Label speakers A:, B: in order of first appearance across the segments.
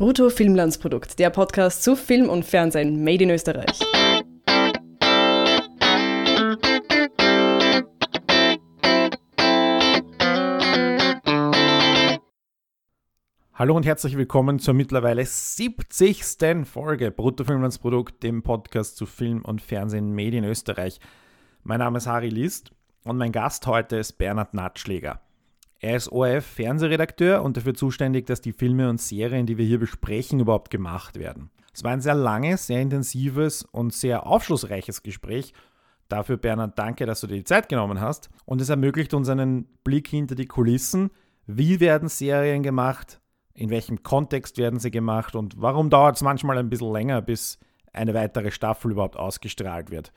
A: Brutto Filmlandsprodukt, der Podcast zu Film und Fernsehen made in Österreich.
B: Hallo und herzlich willkommen zur mittlerweile 70. Folge Brutto Filmlandsprodukt, dem Podcast zu Film und Fernsehen made in Österreich. Mein Name ist Harry List und mein Gast heute ist Bernhard Natschläger. Er ist ORF-Fernsehredakteur und dafür zuständig, dass die Filme und Serien, die wir hier besprechen, überhaupt gemacht werden. Es war ein sehr langes, sehr intensives und sehr aufschlussreiches Gespräch. Dafür, Bernhard, danke, dass du dir die Zeit genommen hast. Und es ermöglicht uns einen Blick hinter die Kulissen. Wie werden Serien gemacht? In welchem Kontext werden sie gemacht? Und warum dauert es manchmal ein bisschen länger, bis eine weitere Staffel überhaupt ausgestrahlt wird?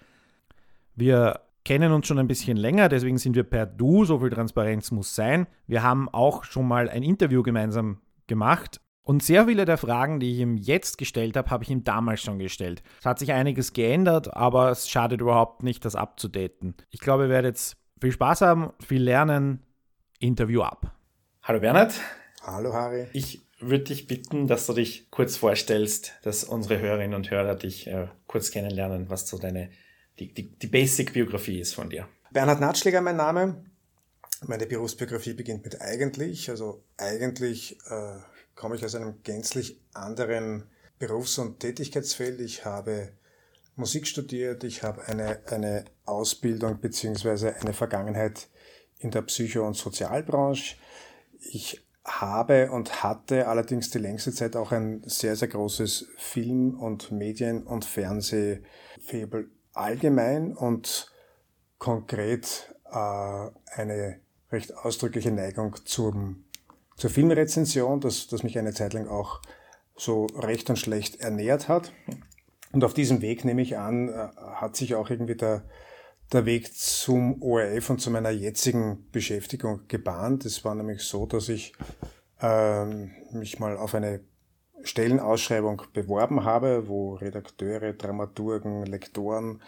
B: Wir kennen uns schon ein bisschen länger, deswegen sind wir per Du, so viel Transparenz muss sein. Wir haben auch schon mal ein Interview gemeinsam gemacht und sehr viele der Fragen, die ich ihm jetzt gestellt habe, habe ich ihm damals schon gestellt. Es hat sich einiges geändert, aber es schadet überhaupt nicht, das abzudaten. Ich glaube, ihr werdet jetzt viel Spaß haben, viel lernen. Interview ab. Hallo Bernhard.
C: Hallo Harry.
B: Ich würde dich bitten, dass du dich kurz vorstellst, dass unsere Hörerinnen und Hörer dich äh, kurz kennenlernen, was so deine die, die, die Basic-Biografie ist von dir.
C: Bernhard Natschläger mein Name. Meine Berufsbiografie beginnt mit eigentlich. Also eigentlich äh, komme ich aus einem gänzlich anderen Berufs- und Tätigkeitsfeld. Ich habe Musik studiert, ich habe eine, eine Ausbildung beziehungsweise eine Vergangenheit in der Psycho- und Sozialbranche. Ich habe und hatte allerdings die längste Zeit auch ein sehr, sehr großes Film- und Medien- und Fernsehfebel allgemein und konkret äh, eine recht ausdrückliche Neigung zum, zur Filmrezension, das, das mich eine Zeit lang auch so recht und schlecht ernährt hat. Und auf diesem Weg, nehme ich an, äh, hat sich auch irgendwie der, der Weg zum ORF und zu meiner jetzigen Beschäftigung gebahnt. Es war nämlich so, dass ich ähm, mich mal auf eine Stellenausschreibung beworben habe, wo Redakteure, Dramaturgen, Lektoren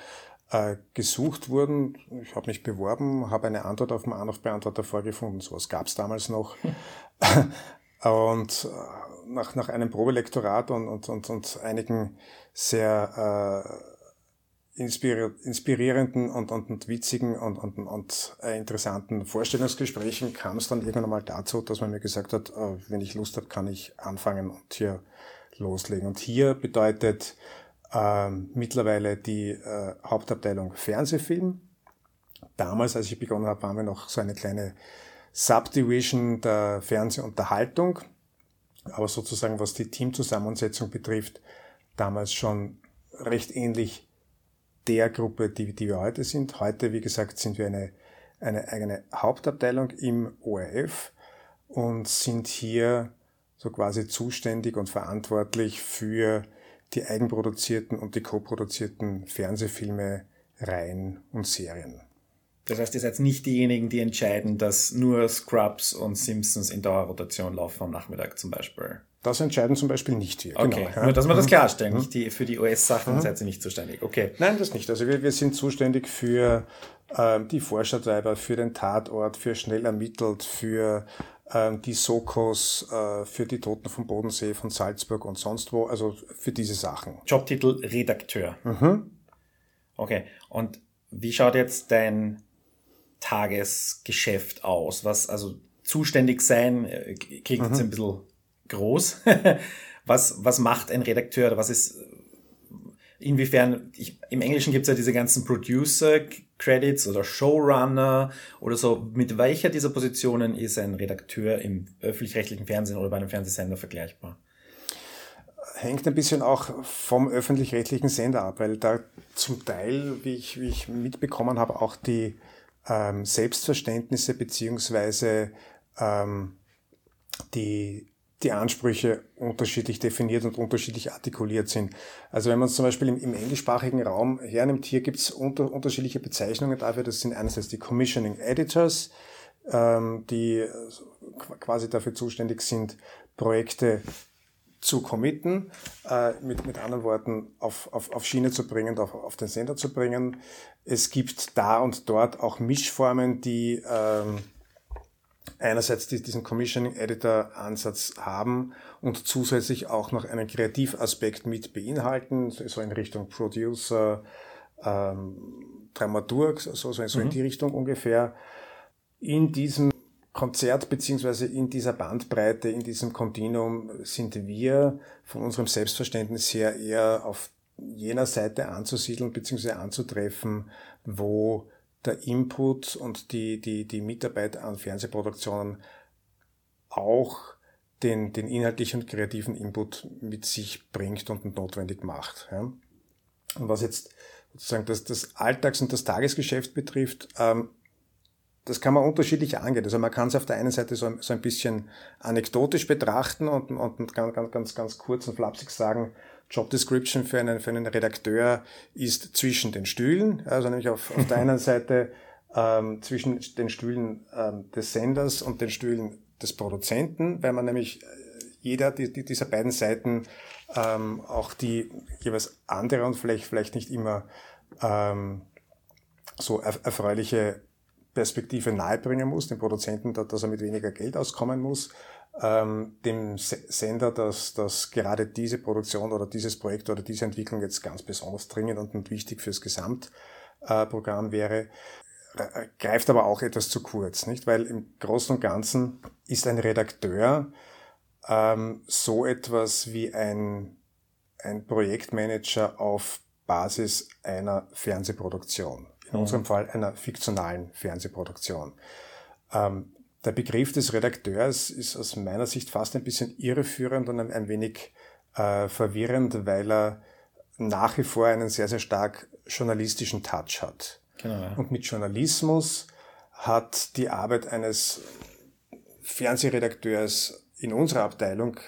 C: äh, gesucht wurden. Ich habe mich beworben, habe eine Antwort auf den Anrufbeantworter vorgefunden. Sowas gab es damals noch. und äh, nach, nach einem Probelektorat und, und, und, und einigen sehr äh, inspirierenden und, und, und witzigen und, und, und äh, interessanten Vorstellungsgesprächen kam es dann irgendwann mal dazu, dass man mir gesagt hat, äh, wenn ich Lust habe, kann ich anfangen und hier loslegen. Und hier bedeutet äh, mittlerweile die äh, Hauptabteilung Fernsehfilm. Damals, als ich begonnen habe, waren wir noch so eine kleine Subdivision der Fernsehunterhaltung. Aber sozusagen, was die Teamzusammensetzung betrifft, damals schon recht ähnlich der Gruppe, die, die wir heute sind. Heute, wie gesagt, sind wir eine, eine eigene Hauptabteilung im ORF und sind hier so quasi zuständig und verantwortlich für die eigenproduzierten und die co-produzierten Fernsehfilme, Reihen und Serien.
B: Das heißt, ihr seid nicht diejenigen, die entscheiden, dass nur Scrubs und Simpsons in Dauerrotation laufen am Nachmittag zum Beispiel.
C: Das entscheiden zum Beispiel nicht wir.
B: Okay, genau, nur dass wir das mhm. klarstellen. Mhm. Nicht die, für die US-Sachen mhm. seid ihr nicht zuständig. Okay.
C: Nein, das nicht. Also wir, wir sind zuständig für ähm, die Forschertreiber, für den Tatort, für schnell ermittelt, für ähm, die Sokos, äh, für die Toten vom Bodensee, von Salzburg und sonst wo. Also für diese Sachen.
B: Jobtitel Redakteur. Mhm. Okay. Und wie schaut jetzt dein Tagesgeschäft aus? Was, also zuständig sein, äh, klingt mhm. jetzt ein bisschen groß. was, was macht ein Redakteur oder was ist, inwiefern, ich, im Englischen gibt es ja diese ganzen Producer-Credits oder Showrunner oder so. Mit welcher dieser Positionen ist ein Redakteur im öffentlich-rechtlichen Fernsehen oder bei einem Fernsehsender vergleichbar?
C: Hängt ein bisschen auch vom öffentlich-rechtlichen Sender ab, weil da zum Teil, wie ich, wie ich mitbekommen habe, auch die ähm, Selbstverständnisse beziehungsweise ähm, die die Ansprüche unterschiedlich definiert und unterschiedlich artikuliert sind. Also wenn man es zum Beispiel im, im, englischsprachigen Raum hernimmt, hier gibt es unter, unterschiedliche Bezeichnungen dafür. Das sind einerseits die Commissioning Editors, ähm, die quasi dafür zuständig sind, Projekte zu committen, äh, mit, mit anderen Worten auf, auf, auf Schiene zu bringen, auf, auf den Sender zu bringen. Es gibt da und dort auch Mischformen, die ähm, einerseits diesen Commissioning Editor Ansatz haben und zusätzlich auch noch einen Kreativaspekt mit beinhalten, so in Richtung Producer, ähm, Dramaturg, so, so, so mhm. in die Richtung ungefähr. In diesem Konzert beziehungsweise in dieser Bandbreite, in diesem Kontinuum sind wir von unserem Selbstverständnis her eher auf jener Seite anzusiedeln beziehungsweise anzutreffen, wo der Input und die, die, die Mitarbeit an Fernsehproduktionen auch den, den inhaltlichen und kreativen Input mit sich bringt und notwendig macht. Ja. Und was jetzt sozusagen das, das Alltags- und das Tagesgeschäft betrifft, ähm, das kann man unterschiedlich angehen. Also man kann es auf der einen Seite so, so ein bisschen anekdotisch betrachten und, und ganz, ganz, ganz, ganz kurz und flapsig sagen, Job Description für einen, für einen Redakteur ist zwischen den Stühlen, also nämlich auf, auf der einen Seite ähm, zwischen den Stühlen ähm, des Senders und den Stühlen des Produzenten, weil man nämlich äh, jeder die, die, dieser beiden Seiten ähm, auch die jeweils andere und vielleicht, vielleicht nicht immer ähm, so erfreuliche Perspektive nahebringen muss, dem Produzenten, dass er mit weniger Geld auskommen muss, ähm, dem Sender, dass, dass gerade diese Produktion oder dieses Projekt oder diese Entwicklung jetzt ganz besonders dringend und wichtig fürs Gesamtprogramm wäre, greift aber auch etwas zu kurz, nicht? Weil im Großen und Ganzen ist ein Redakteur ähm, so etwas wie ein, ein Projektmanager auf Basis einer Fernsehproduktion. In mhm. unserem Fall einer fiktionalen Fernsehproduktion. Ähm, der Begriff des Redakteurs ist aus meiner Sicht fast ein bisschen irreführend und ein, wenig äh, verwirrend, weil er nach wie vor einen sehr, sehr stark journalistischen Touch hat. Genau, ja. Und mit Journalismus hat die Arbeit eines Fernsehredakteurs in unserer Abteilung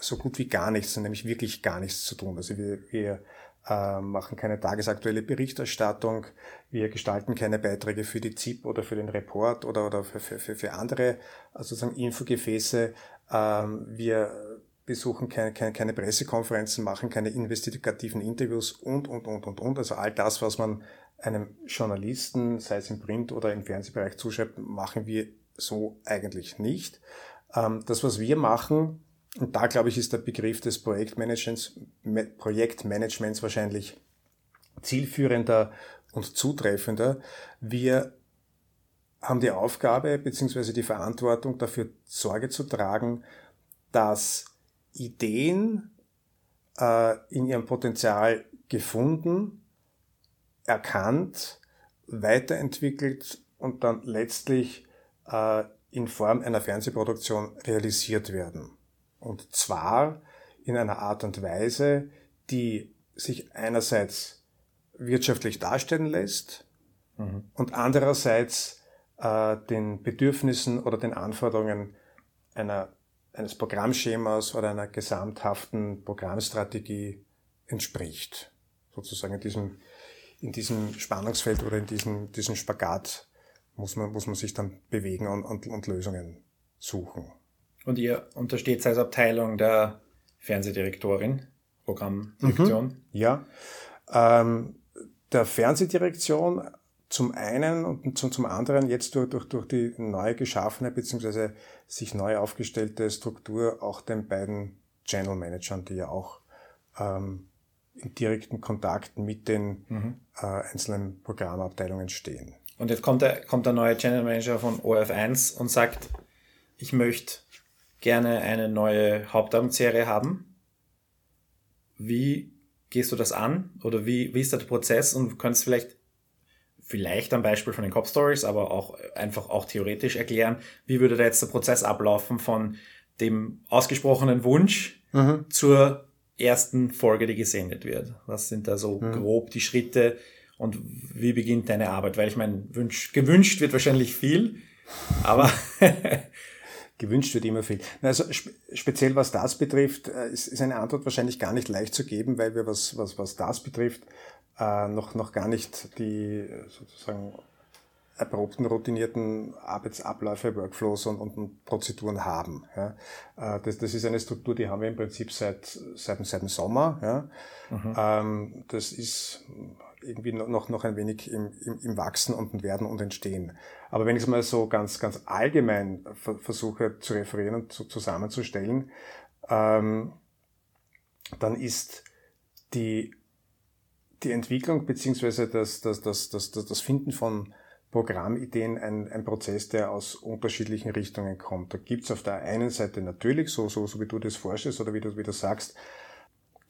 C: so gut wie gar nichts, nämlich wirklich gar nichts zu tun. Also wir, wir äh, machen keine tagesaktuelle Berichterstattung, wir gestalten keine Beiträge für die ZIP oder für den Report oder, oder für, für, für andere also sozusagen Infogefäße. Ähm, wir besuchen keine, keine, keine Pressekonferenzen, machen keine investigativen Interviews und, und, und, und, und. Also all das, was man einem Journalisten, sei es im Print- oder im Fernsehbereich zuschreibt, machen wir so eigentlich nicht. Ähm, das, was wir machen, und da glaube ich, ist der Begriff des Projektmanagements, Projektmanagements wahrscheinlich zielführender und zutreffender. Wir haben die Aufgabe bzw. die Verantwortung dafür Sorge zu tragen, dass Ideen äh, in ihrem Potenzial gefunden, erkannt, weiterentwickelt und dann letztlich äh, in Form einer Fernsehproduktion realisiert werden. Und zwar in einer Art und Weise, die sich einerseits wirtschaftlich darstellen lässt mhm. und andererseits äh, den Bedürfnissen oder den Anforderungen einer, eines Programmschemas oder einer gesamthaften Programmstrategie entspricht. Sozusagen in diesem, in diesem Spannungsfeld oder in diesem, diesem Spagat muss man, muss man sich dann bewegen und, und, und Lösungen suchen.
B: Und ihr untersteht als Abteilung der Fernsehdirektorin, Programmdirektion? Mhm.
C: Ja. Ähm, der Fernsehdirektion zum einen und zum, zum anderen jetzt durch, durch, durch die neu geschaffene bzw. sich neu aufgestellte Struktur auch den beiden Channel Managern, die ja auch ähm, in direkten Kontakt mit den mhm. äh, einzelnen Programmabteilungen stehen.
B: Und jetzt kommt der, kommt der neue Channel Manager von OF1 und sagt, ich möchte gerne eine neue Hauptabendserie haben. Wie gehst du das an? Oder wie, wie ist der Prozess? Und du kannst vielleicht, vielleicht am Beispiel von den Cop Stories, aber auch einfach auch theoretisch erklären, wie würde da jetzt der Prozess ablaufen von dem ausgesprochenen Wunsch mhm. zur ersten Folge, die gesendet wird? Was sind da so mhm. grob die Schritte und wie beginnt deine Arbeit? Weil ich meine, gewünscht wird wahrscheinlich viel, aber
C: gewünscht wird immer viel. Also speziell was das betrifft, äh, ist, ist eine Antwort wahrscheinlich gar nicht leicht zu geben, weil wir was, was, was das betrifft, äh, noch, noch gar nicht die sozusagen erprobten, routinierten Arbeitsabläufe, Workflows und, und Prozeduren haben. Ja. Äh, das, das ist eine Struktur, die haben wir im Prinzip seit, seit, seit dem Sommer. Ja. Mhm. Ähm, das ist irgendwie noch, noch ein wenig im, im, im Wachsen und Werden und Entstehen. Aber wenn ich es mal so ganz, ganz allgemein versuche zu referieren und zu, zusammenzustellen, ähm, dann ist die, die Entwicklung beziehungsweise das, das, das, das, das, das Finden von Programmideen ein, ein Prozess, der aus unterschiedlichen Richtungen kommt. Da gibt's auf der einen Seite natürlich, so, so, so wie du das vorstellst oder wie du, wie du sagst,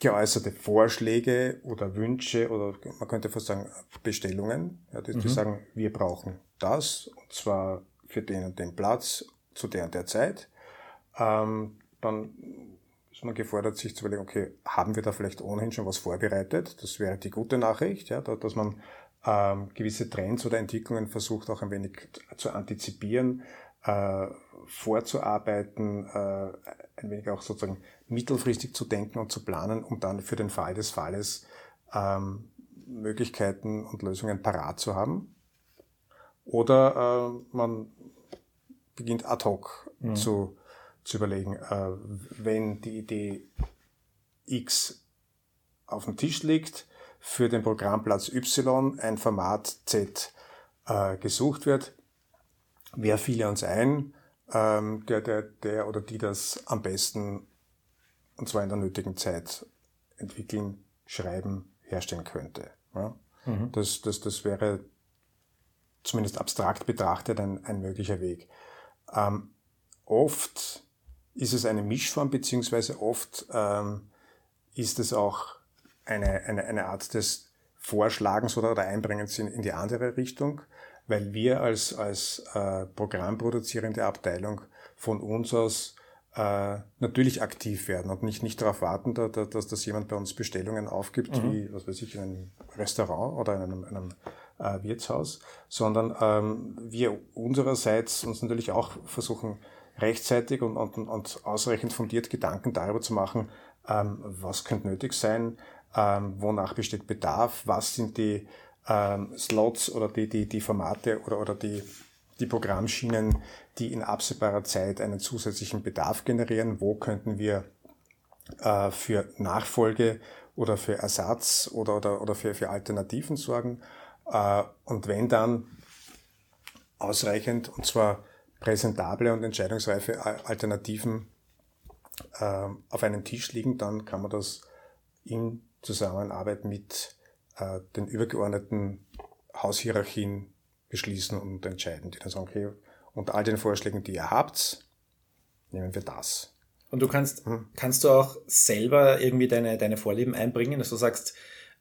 C: geäußerte Vorschläge oder Wünsche oder man könnte fast sagen Bestellungen, ja, die, mhm. sagen, wir brauchen das und zwar für den und den Platz zu der und der Zeit. Ähm, dann ist man gefordert, sich zu überlegen, okay, haben wir da vielleicht ohnehin schon was vorbereitet? Das wäre die gute Nachricht, ja, dass man ähm, gewisse Trends oder Entwicklungen versucht auch ein wenig zu antizipieren, äh, vorzuarbeiten, äh, ein wenig auch sozusagen mittelfristig zu denken und zu planen, um dann für den Fall des Falles ähm, Möglichkeiten und Lösungen parat zu haben. Oder äh, man beginnt ad hoc mhm. zu, zu überlegen, äh, wenn die Idee X auf dem Tisch liegt, für den Programmplatz Y ein Format Z äh, gesucht wird, wer fiel uns ein, ähm, der, der, der oder die das am besten und zwar in der nötigen Zeit entwickeln, schreiben, herstellen könnte. Ja? Mhm. Das, das, das wäre zumindest abstrakt betrachtet ein, ein möglicher Weg. Ähm, oft ist es eine Mischform, beziehungsweise oft ähm, ist es auch eine, eine, eine Art des Vorschlagens oder, oder Einbringens in, in die andere Richtung, weil wir als, als äh, programmproduzierende Abteilung von uns aus äh, natürlich aktiv werden und nicht, nicht darauf warten, da, da, dass, dass jemand bei uns Bestellungen aufgibt, mhm. wie, was weiß ich, in einem Restaurant oder in einem, einem äh, Wirtshaus, sondern ähm, wir unsererseits uns natürlich auch versuchen, rechtzeitig und, und, und ausreichend fundiert Gedanken darüber zu machen, ähm, was könnte nötig sein, ähm, wonach besteht Bedarf, was sind die ähm, Slots oder die, die, die Formate oder, oder die, die Programmschienen, die in absehbarer Zeit einen zusätzlichen Bedarf generieren, wo könnten wir äh, für Nachfolge oder für Ersatz oder, oder, oder für, für Alternativen sorgen. Äh, und wenn dann ausreichend, und zwar präsentable und entscheidungsreife Alternativen äh, auf einem Tisch liegen, dann kann man das in Zusammenarbeit mit äh, den übergeordneten Haushierarchien beschließen und entscheiden, die dann sagen, okay, unter all den Vorschlägen, die ihr habt, nehmen wir das.
B: Und du kannst, hm. kannst du auch selber irgendwie deine, deine Vorlieben einbringen, dass du sagst,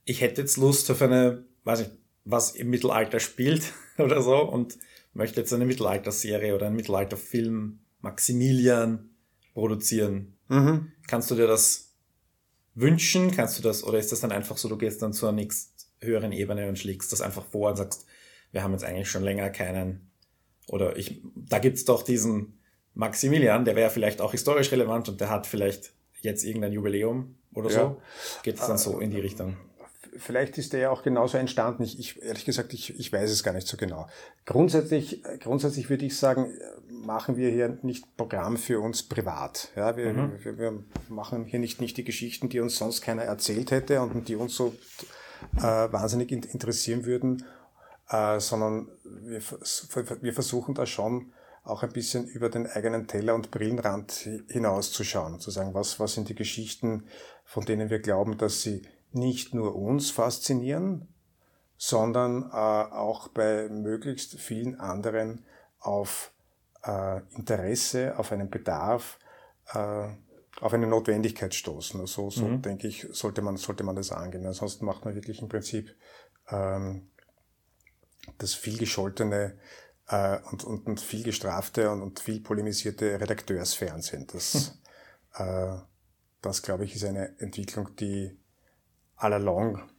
B: ich hätte jetzt Lust auf eine, weiß ich, was im Mittelalter spielt oder so und möchte jetzt eine Mittelalterserie oder einen Mittelalterfilm Maximilian produzieren. Mhm. Kannst du dir das wünschen? Kannst du das, oder ist das dann einfach so, du gehst dann zur nächst höheren Ebene und schlägst das einfach vor und sagst, wir haben jetzt eigentlich schon länger keinen, oder ich, da gibt's doch diesen Maximilian, der wäre vielleicht auch historisch relevant und der hat vielleicht jetzt irgendein Jubiläum oder ja. so. Geht es dann so in die Richtung?
C: vielleicht ist der ja auch genauso entstanden. Ich, ich ehrlich gesagt, ich, ich weiß es gar nicht so genau. Grundsätzlich, grundsätzlich würde ich sagen, machen wir hier nicht Programm für uns privat. Ja, wir, mhm. wir, wir machen hier nicht, nicht die Geschichten, die uns sonst keiner erzählt hätte und die uns so äh, wahnsinnig interessieren würden, äh, sondern wir, wir versuchen da schon auch ein bisschen über den eigenen Teller und Brillenrand hinauszuschauen, zu sagen, was, was sind die Geschichten, von denen wir glauben, dass sie nicht nur uns faszinieren, sondern äh, auch bei möglichst vielen anderen auf äh, Interesse, auf einen Bedarf, äh, auf eine Notwendigkeit stoßen. Also so mhm. denke ich, sollte man, sollte man das angehen. Ansonsten macht man wirklich im Prinzip ähm, das viel gescholtene äh, und, und, und viel gestrafte und, und viel polemisierte Redakteursfernsehen. Das, mhm. äh, das glaube ich, ist eine Entwicklung, die allalong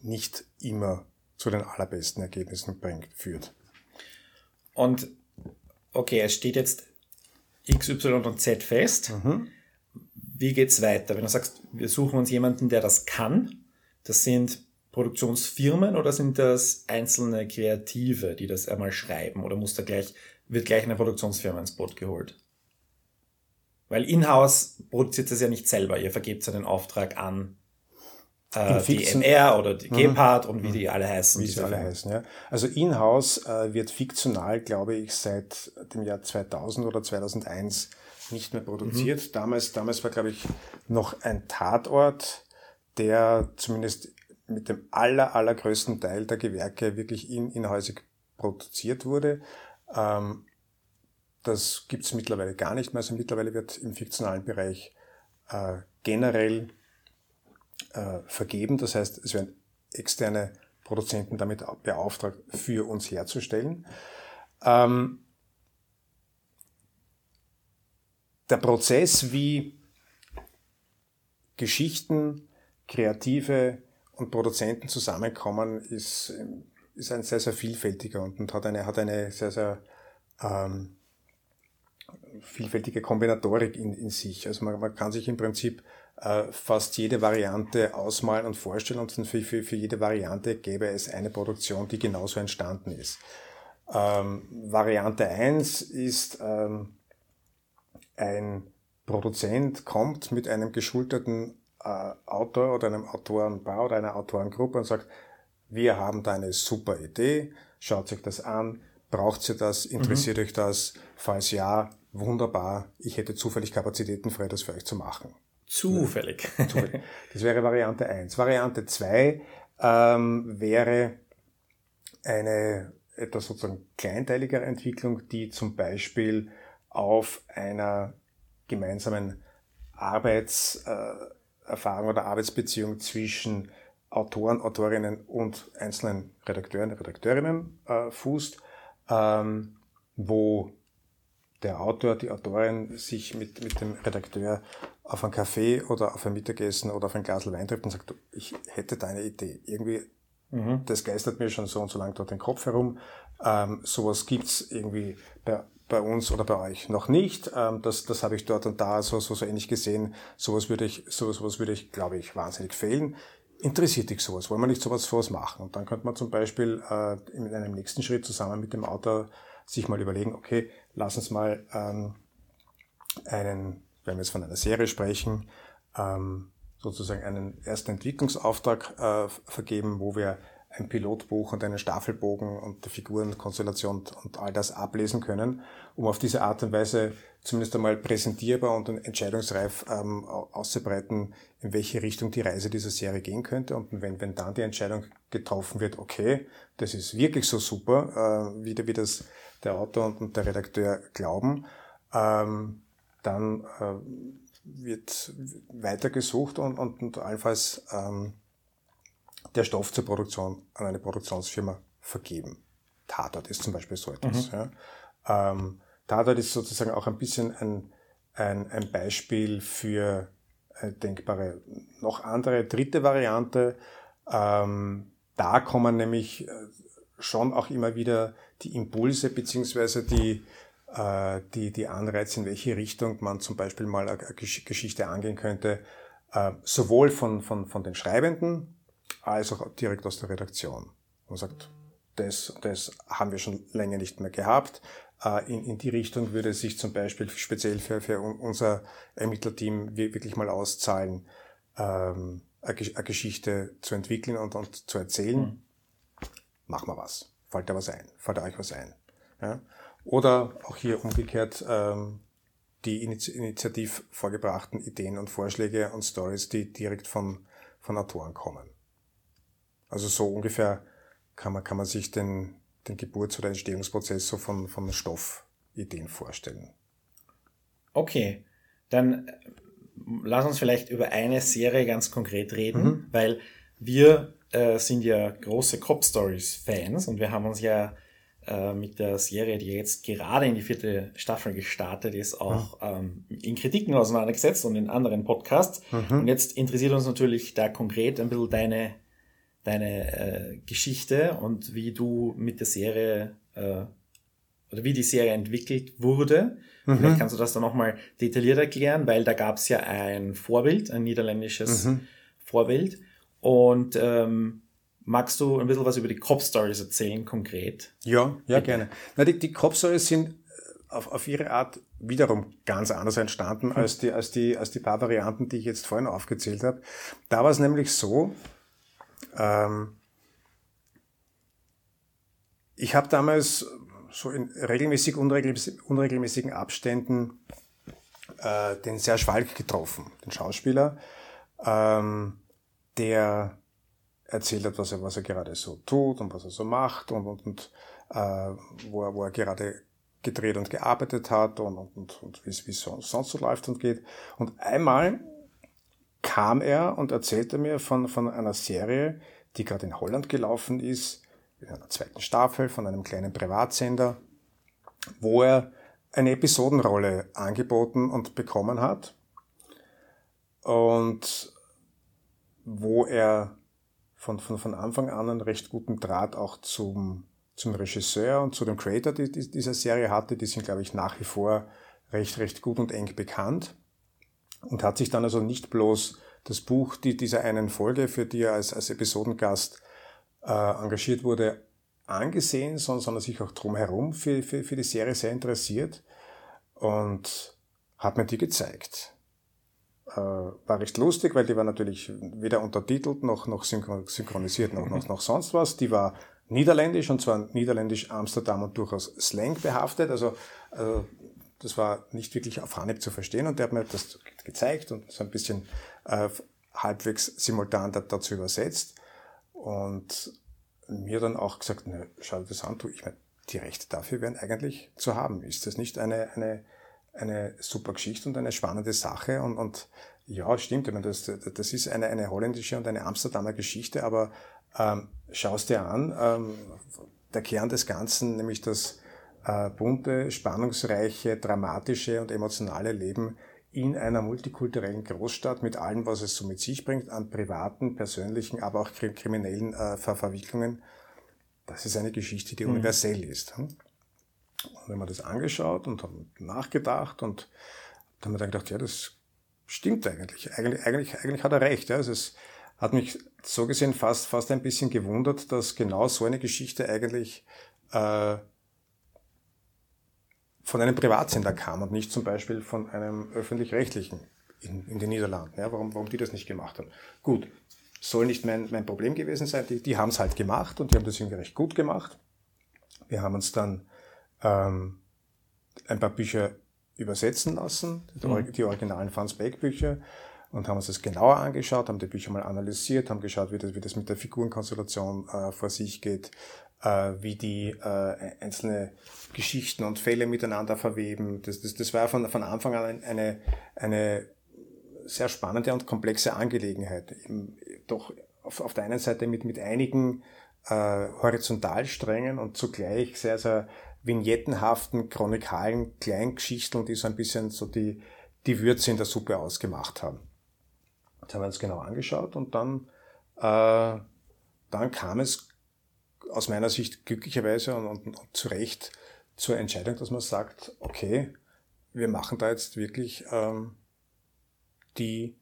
C: nicht immer zu den allerbesten Ergebnissen bringt, führt.
B: Und okay, es steht jetzt X, Y und Z fest. Mhm. Wie geht's weiter? Wenn du sagst, wir suchen uns jemanden, der das kann, das sind Produktionsfirmen oder sind das einzelne Kreative, die das einmal schreiben oder muss da gleich, wird gleich eine Produktionsfirma ins Boot geholt? Weil Inhouse produziert das ja nicht selber, ihr vergebt ja den Auftrag an äh, die MR oder die mhm. Gepard mhm. und wie die alle heißen.
C: Wie sie alle heißen, ja. Also Inhouse äh, wird fiktional, glaube ich, seit dem Jahr 2000 oder 2001 nicht mehr produziert. Mhm. Damals, damals war, glaube ich, noch ein Tatort, der zumindest mit dem aller, allergrößten Teil der Gewerke wirklich in, inhäusig produziert wurde. Ähm, das gibt es mittlerweile gar nicht mehr. Also mittlerweile wird im fiktionalen Bereich äh, generell äh, vergeben. Das heißt, es werden externe Produzenten damit beauftragt, für uns herzustellen. Ähm, der Prozess, wie Geschichten, Kreative und Produzenten zusammenkommen, ist, ist ein sehr, sehr vielfältiger und, hat, eine, hat eine sehr, sehr ähm, vielfältige Kombinatorik in, in sich. Also man, man kann sich im Prinzip äh, fast jede Variante ausmalen und vorstellen und für, für, für jede Variante gäbe es eine Produktion, die genauso entstanden ist. Ähm, Variante 1 ist ähm, ein Produzent kommt mit einem geschulterten Autor oder einem Autorenbau oder einer Autorengruppe und sagt, wir haben da eine super Idee, schaut sich das an, braucht ihr das, interessiert mhm. euch das, falls ja, wunderbar, ich hätte zufällig Kapazitäten frei, das für euch zu machen.
B: Zufällig.
C: Das wäre Variante 1. Variante 2 ähm, wäre eine etwas sozusagen kleinteiligere Entwicklung, die zum Beispiel auf einer gemeinsamen Arbeitserfahrung oder Arbeitsbeziehung zwischen Autoren, Autorinnen und einzelnen Redakteuren, Redakteurinnen äh, fußt, ähm, wo der Autor, die Autorin sich mit, mit dem Redakteur auf einen Kaffee oder auf ein Mittagessen oder auf ein Glas Wein trifft und sagt, ich hätte deine Idee. Irgendwie, mhm. das geistert mir schon so und so lange dort den Kopf herum. Ähm, sowas gibt's irgendwie bei, bei uns oder bei euch noch nicht. Ähm, das, das habe ich dort und da so, so, so ähnlich gesehen. Sowas würde ich, sowas, sowas würde ich, glaube ich, wahnsinnig fehlen. Interessiert dich sowas? Wollen wir nicht sowas, sowas machen? Und dann könnte man zum Beispiel äh, in einem nächsten Schritt zusammen mit dem Autor sich mal überlegen, okay, lass uns mal ähm, einen, wenn wir jetzt von einer Serie sprechen, ähm, sozusagen einen ersten Entwicklungsauftrag äh, vergeben, wo wir ein Pilotbuch und einen Staffelbogen und die Figurenkonstellation und all das ablesen können, um auf diese Art und Weise zumindest einmal präsentierbar und entscheidungsreif ähm, auszubreiten, in welche Richtung die Reise dieser Serie gehen könnte. Und wenn, wenn dann die Entscheidung getroffen wird, okay, das ist wirklich so super, äh, wie, wie das der Autor und der Redakteur glauben, ähm, dann äh, wird weitergesucht und, und, und allenfalls ähm, der Stoff zur Produktion an eine Produktionsfirma vergeben. Tatort ist zum Beispiel so etwas. Mhm. Ja. Ähm, Tatort ist sozusagen auch ein bisschen ein, ein, ein Beispiel für eine denkbare, noch andere dritte Variante. Ähm, da kommen nämlich äh, schon auch immer wieder die Impulse beziehungsweise die, äh, die, die Anreize, in welche Richtung man zum Beispiel mal eine Geschichte angehen könnte, äh, sowohl von, von, von den Schreibenden als auch direkt aus der Redaktion. Man sagt, das, das haben wir schon länger nicht mehr gehabt. Äh, in, in die Richtung würde es sich zum Beispiel speziell für, für unser Ermittlerteam wirklich mal auszahlen, ähm, eine Geschichte zu entwickeln und, und zu erzählen. Mhm. Machen wir was fällt da was ein, fällt euch was ein. Ja? Oder auch hier umgekehrt ähm, die initiativ vorgebrachten Ideen und Vorschläge und Stories, die direkt von, von Autoren kommen. Also so ungefähr kann man, kann man sich den, den Geburts- oder Entstehungsprozess so von, von Stoffideen vorstellen.
B: Okay, dann äh, lass uns vielleicht über eine Serie ganz konkret reden, mhm. weil wir äh, sind ja große Cop Stories Fans und wir haben uns ja äh, mit der Serie, die jetzt gerade in die vierte Staffel gestartet ist, auch mhm. ähm, in Kritiken auseinandergesetzt und in anderen Podcasts. Mhm. Und jetzt interessiert uns natürlich da konkret ein bisschen deine, deine äh, Geschichte und wie du mit der Serie äh, oder wie die Serie entwickelt wurde. Mhm. Vielleicht kannst du das dann nochmal detailliert erklären, weil da gab es ja ein Vorbild, ein niederländisches mhm. Vorbild. Und ähm, Magst du ein bisschen was über die Cop-Stories erzählen, konkret?
C: Ja, ja, gerne. Na, die, die Cop-Stories sind äh, auf, auf ihre Art wiederum ganz anders entstanden hm. als, die, als, die, als die paar Varianten, die ich jetzt vorhin aufgezählt habe. Da war es nämlich so, ähm, ich habe damals so in regelmäßig, unregelmäßig, unregelmäßigen Abständen äh, den Serge Walk getroffen, den Schauspieler, ähm, der erzählt hat, was er, was er gerade so tut und was er so macht und, und, und äh, wo, er, wo er gerade gedreht und gearbeitet hat und, und, und, und wie es sonst so läuft und geht. Und einmal kam er und erzählte mir von, von einer Serie, die gerade in Holland gelaufen ist, in einer zweiten Staffel von einem kleinen Privatsender, wo er eine Episodenrolle angeboten und bekommen hat und wo er von, von, von Anfang an einen recht guten Draht auch zum, zum Regisseur und zu dem Creator die, die, dieser Serie hatte. Die sind, glaube ich, nach wie vor recht, recht gut und eng bekannt und hat sich dann also nicht bloß das Buch die, dieser einen Folge, für die er als, als Episodengast äh, engagiert wurde, angesehen, sondern, sondern sich auch drumherum für, für, für die Serie sehr interessiert und hat mir die gezeigt. Äh, war recht lustig, weil die war natürlich weder untertitelt noch, noch synchronisiert noch, noch, noch sonst was. Die war niederländisch und zwar niederländisch Amsterdam und durchaus Slang behaftet. Also, also das war nicht wirklich auf Haneb zu verstehen und der hat mir das gezeigt und so ein bisschen äh, halbwegs simultan dazu übersetzt und mir dann auch gesagt, ne, schau dir das an, du, ich meine, die Rechte dafür wären eigentlich zu haben. Ist das nicht eine, eine, eine super Geschichte und eine spannende Sache? Und, und ja, stimmt, ich meine, das, das ist eine, eine holländische und eine Amsterdamer Geschichte, aber ähm, schau es dir an, ähm, der Kern des Ganzen, nämlich das äh, bunte, spannungsreiche, dramatische und emotionale Leben in einer multikulturellen Großstadt mit allem, was es so mit sich bringt, an privaten, persönlichen, aber auch kriminellen äh, Ver Verwicklungen. Das ist eine Geschichte, die mhm. universell ist. Hm? Und wenn man das angeschaut und haben nachgedacht und dann haben wir dann gedacht, ja, das stimmt eigentlich. Eigentlich, eigentlich, eigentlich hat er recht. Ja. Also es hat mich so gesehen fast, fast ein bisschen gewundert, dass genau so eine Geschichte eigentlich äh, von einem Privatsender kam und nicht zum Beispiel von einem öffentlich-rechtlichen in, in den Niederlanden. Ja, warum, warum die das nicht gemacht haben. Gut, soll nicht mein, mein Problem gewesen sein. Die, die haben es halt gemacht und die haben das irgendwie recht gut gemacht. Wir haben uns dann ähm, ein paar Bücher übersetzen lassen, die, mhm. die originalen Franz Beck Bücher, und haben uns das genauer angeschaut, haben die Bücher mal analysiert, haben geschaut, wie das, wie das mit der Figurenkonstellation äh, vor sich geht, wie die äh, einzelne Geschichten und Fälle miteinander verweben. Das, das, das war von, von Anfang an eine, eine sehr spannende und komplexe Angelegenheit. Doch auf, auf der einen Seite mit, mit einigen äh, Horizontalsträngen und zugleich sehr, sehr vignettenhaften, chronikalen Kleingeschichten, die so ein bisschen so die, die Würze in der Suppe ausgemacht haben. Das haben wir uns genau angeschaut und dann, äh, dann kam es aus meiner Sicht glücklicherweise und, und, und zu Recht zur Entscheidung, dass man sagt, okay, wir machen da jetzt wirklich ähm, die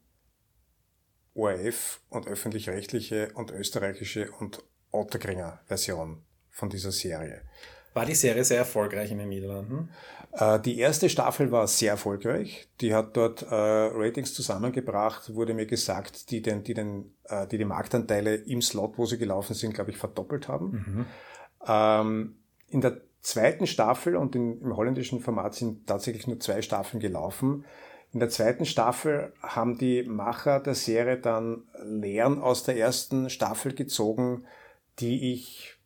C: ORF und öffentlich-rechtliche und österreichische und Otterkringer Version von dieser Serie.
B: War die Serie sehr erfolgreich in den Niederlanden?
C: Äh, die erste Staffel war sehr erfolgreich. Die hat dort äh, Ratings zusammengebracht, wurde mir gesagt, die den, die den, äh, die die Marktanteile im Slot, wo sie gelaufen sind, glaube ich, verdoppelt haben. Mhm. Ähm, in der zweiten Staffel und im holländischen Format sind tatsächlich nur zwei Staffeln gelaufen. In der zweiten Staffel haben die Macher der Serie dann Lehren aus der ersten Staffel gezogen, die ich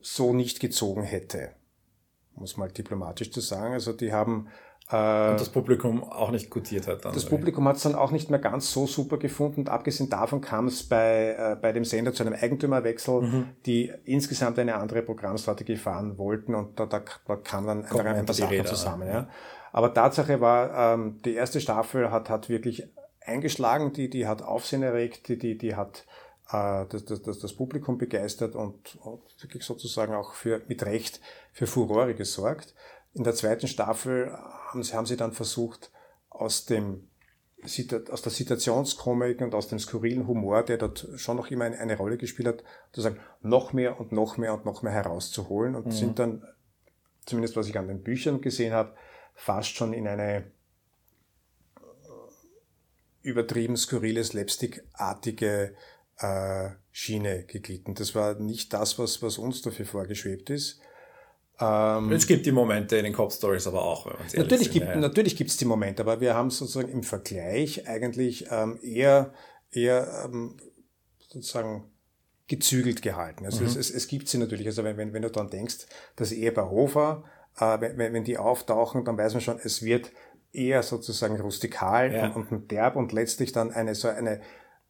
C: so nicht gezogen hätte. Muss mal diplomatisch zu sagen. Also die haben
B: äh, und das Publikum auch nicht gutiert hat.
C: Dann das Publikum hat es dann auch nicht mehr ganz so super gefunden. Und abgesehen davon kam es bei, äh, bei dem Sender zu einem Eigentümerwechsel, mhm. die insgesamt eine andere Programmstrategie fahren wollten. Und da, da, da kam dann ein, ein paar Sachen Räder, zusammen. Ja. Aber Tatsache war, ähm, die erste Staffel hat, hat wirklich eingeschlagen, die, die hat Aufsehen erregt, die, die, die hat äh, das, das, das, das Publikum begeistert und, und wirklich sozusagen auch für, mit Recht für Furore gesorgt. In der zweiten Staffel haben sie, haben sie dann versucht, aus dem aus der Situationskomik und aus dem skurrilen Humor, der dort schon noch immer eine, eine Rolle gespielt hat, zu sagen, noch mehr und noch mehr und noch mehr herauszuholen und mhm. sind dann, zumindest was ich an den Büchern gesehen habe, fast schon in eine übertrieben skurrile, slapstick-artige äh, Schiene geglitten. Das war nicht das, was, was uns dafür vorgeschwebt ist.
B: Ähm, es gibt die Momente in den Cop Stories aber auch.
C: Natürlich sind, gibt, ja. natürlich gibt es die Momente, aber wir haben sozusagen im Vergleich eigentlich ähm, eher, eher ähm, sozusagen gezügelt gehalten. Also mhm. es, es, es gibt sie natürlich. Also wenn, wenn, wenn du dann denkst, dass Ehepaar Hofer, äh, wenn, wenn die auftauchen, dann weiß man schon, es wird eher sozusagen rustikal ja. und, und derb und letztlich dann eine so eine,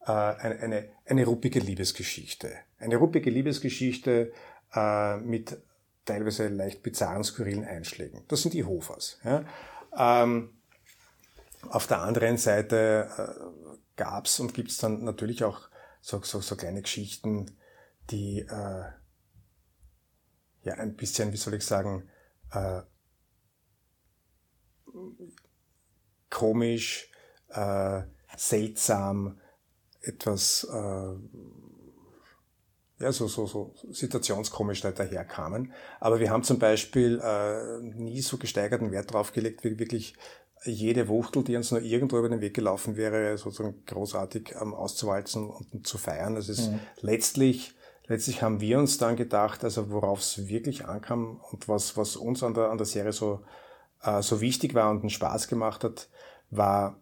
C: äh, eine, eine, eine ruppige Liebesgeschichte. Eine ruppige Liebesgeschichte äh, mit teilweise leicht bizarren, skurrilen Einschlägen. Das sind die Hofers. Ja. Ähm, auf der anderen Seite äh, gab es und gibt es dann natürlich auch so, so, so kleine Geschichten, die äh, ja ein bisschen, wie soll ich sagen, äh, komisch, äh, seltsam, etwas äh, ja, so, so, so situationskomisch da daherkamen. Aber wir haben zum Beispiel äh, nie so gesteigerten Wert drauf gelegt, wie wirklich jede Wuchtel, die uns nur irgendwo über den Weg gelaufen wäre, sozusagen großartig ähm, auszuwalzen und zu feiern. Das ist mhm. letztlich, letztlich haben wir uns dann gedacht, also worauf es wirklich ankam und was, was uns an der, an der Serie so, äh, so wichtig war und einen Spaß gemacht hat, war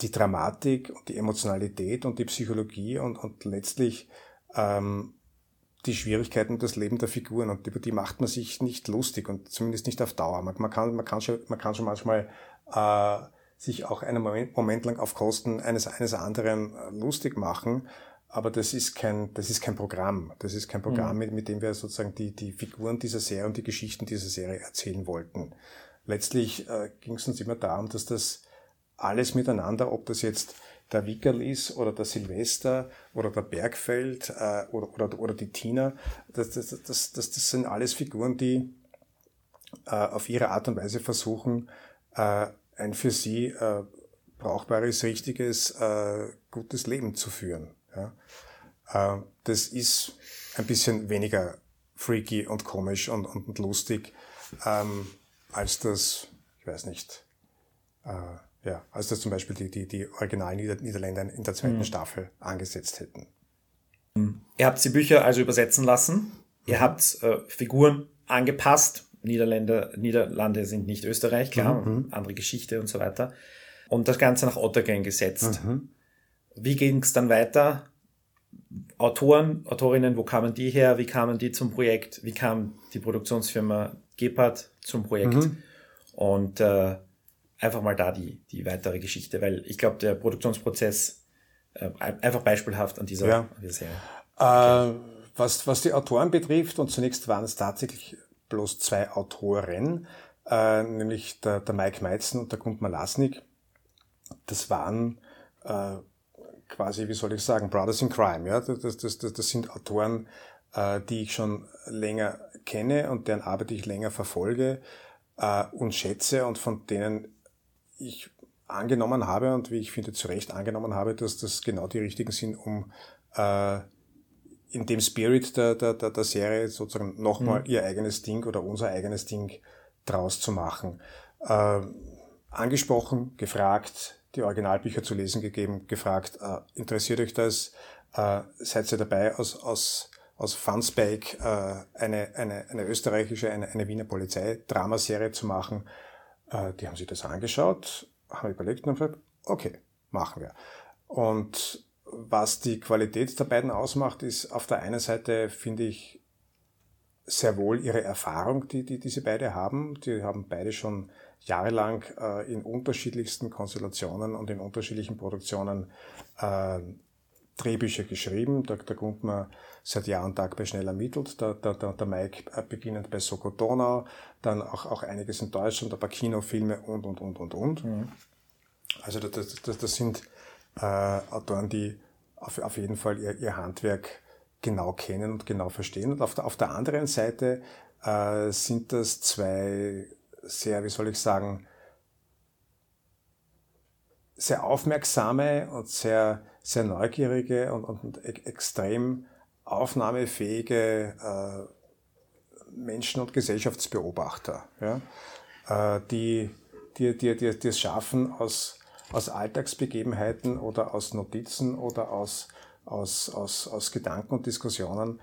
C: die Dramatik und die Emotionalität und die Psychologie und, und letztlich ähm, die Schwierigkeiten und das Leben der Figuren und über die macht man sich nicht lustig und zumindest nicht auf Dauer. Man, man, kann, man, kann, schon, man kann schon manchmal äh, sich auch einen Moment, Moment lang auf Kosten eines, eines anderen äh, lustig machen, aber das ist kein, das ist kein Programm. Das ist kein Programm, mhm. mit, mit dem wir sozusagen die, die Figuren dieser Serie und die Geschichten dieser Serie erzählen wollten. Letztlich äh, ging es uns immer darum, dass das alles miteinander, ob das jetzt der Wickerl ist oder der Silvester oder der Bergfeld äh, oder, oder, oder die Tina. Das, das, das, das, das sind alles Figuren, die äh, auf ihre Art und Weise versuchen, äh, ein für sie äh, brauchbares, richtiges, äh, gutes Leben zu führen. Ja? Äh, das ist ein bisschen weniger freaky und komisch und, und lustig ähm, als das, ich weiß nicht, äh, ja, als das zum Beispiel die, die, die originalen Niederländer in der zweiten mhm. Staffel angesetzt hätten.
B: Mhm. Ihr habt die Bücher also übersetzen lassen. Ihr habt äh, Figuren angepasst. Niederländer, Niederlande sind nicht Österreich, klar, mhm. andere Geschichte und so weiter. Und das Ganze nach Ottergang gesetzt. Mhm. Wie ging es dann weiter? Autoren, Autorinnen, wo kamen die her? Wie kamen die zum Projekt? Wie kam die Produktionsfirma Gepard zum Projekt? Mhm. Und äh, einfach mal da die, die weitere Geschichte, weil ich glaube, der Produktionsprozess äh, einfach beispielhaft an dieser,
C: ja.
B: an dieser
C: Serie. Äh, was, was die Autoren betrifft, und zunächst waren es tatsächlich bloß zwei Autoren, äh, nämlich der, der Mike Meitzen und der Gunther Lasnik. Das waren äh, quasi, wie soll ich sagen, Brothers in Crime. Ja? Das, das, das, das sind Autoren, äh, die ich schon länger kenne und deren Arbeit ich länger verfolge äh, und schätze und von denen ich angenommen habe und wie ich finde zu Recht angenommen habe, dass das genau die richtigen sind, um äh, in dem Spirit der, der, der, der Serie sozusagen nochmal mhm. ihr eigenes Ding oder unser eigenes Ding draus zu machen. Äh, angesprochen, gefragt, die Originalbücher zu lesen gegeben, gefragt, äh, interessiert euch das? Äh, seid ihr dabei aus, aus, aus Fansbike äh, eine, eine, eine österreichische, eine, eine Wiener Polizei-Dramaserie zu machen? Äh, die haben sich das angeschaut, haben überlegt und gesagt, okay, machen wir. Und was die Qualität der beiden ausmacht, ist auf der einen Seite, finde ich, sehr wohl ihre Erfahrung, die, die diese beide haben. Die haben beide schon jahrelang äh, in unterschiedlichsten Konstellationen und in unterschiedlichen Produktionen äh, Drehbücher geschrieben. Der, der Guntner seit Jahr und Tag bei Schnell ermittelt, der, der, der, der Mike äh, beginnend bei Soko Donau, dann auch, auch einiges in Deutschland, ein paar Kinofilme und, und, und, und, und. Mhm. Also das, das, das sind äh, Autoren, die auf, auf jeden Fall ihr, ihr Handwerk genau kennen und genau verstehen. Und auf der, auf der anderen Seite äh, sind das zwei sehr, wie soll ich sagen, sehr aufmerksame und sehr, sehr neugierige und, und extrem aufnahmefähige äh, Menschen- und Gesellschaftsbeobachter, ja, äh, die, die, die, die, die es schaffen, aus, aus Alltagsbegebenheiten oder aus Notizen oder aus, aus, aus, aus Gedanken und Diskussionen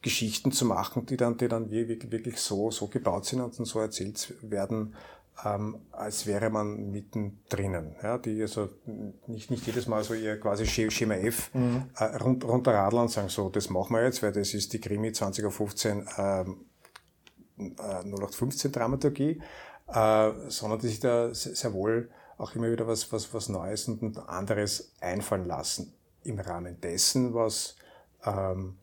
C: Geschichten zu machen, die dann, die dann wirklich, wirklich so, so gebaut sind und so erzählt werden, ähm, als wäre man mittendrin. Ja, die also nicht, nicht jedes Mal so ihr quasi Schema F mhm. äh, rund, runterradeln und sagen, so, das machen wir jetzt, weil das ist die Krimi 2015 ähm, äh, 0815 Dramaturgie, äh, sondern die sich da sehr wohl auch immer wieder was, was, was Neues und anderes einfallen lassen. Im Rahmen dessen, was ähm,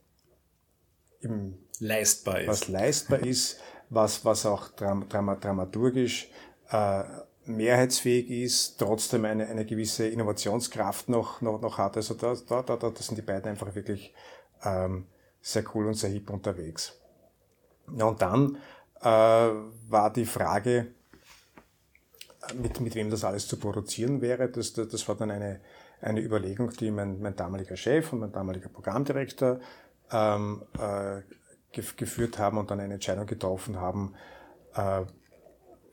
C: im,
B: leistbar
C: ist. Was leistbar ist, was, was auch dram, dramaturgisch äh, mehrheitsfähig ist, trotzdem eine, eine gewisse Innovationskraft noch, noch, noch hat. Also da, da, da, da sind die beiden einfach wirklich ähm, sehr cool und sehr hip unterwegs. Ja, und dann äh, war die Frage, mit, mit wem das alles zu produzieren wäre. Das, das, das war dann eine, eine Überlegung, die mein, mein damaliger Chef und mein damaliger Programmdirektor ähm, äh, geführt haben und dann eine Entscheidung getroffen haben. Äh,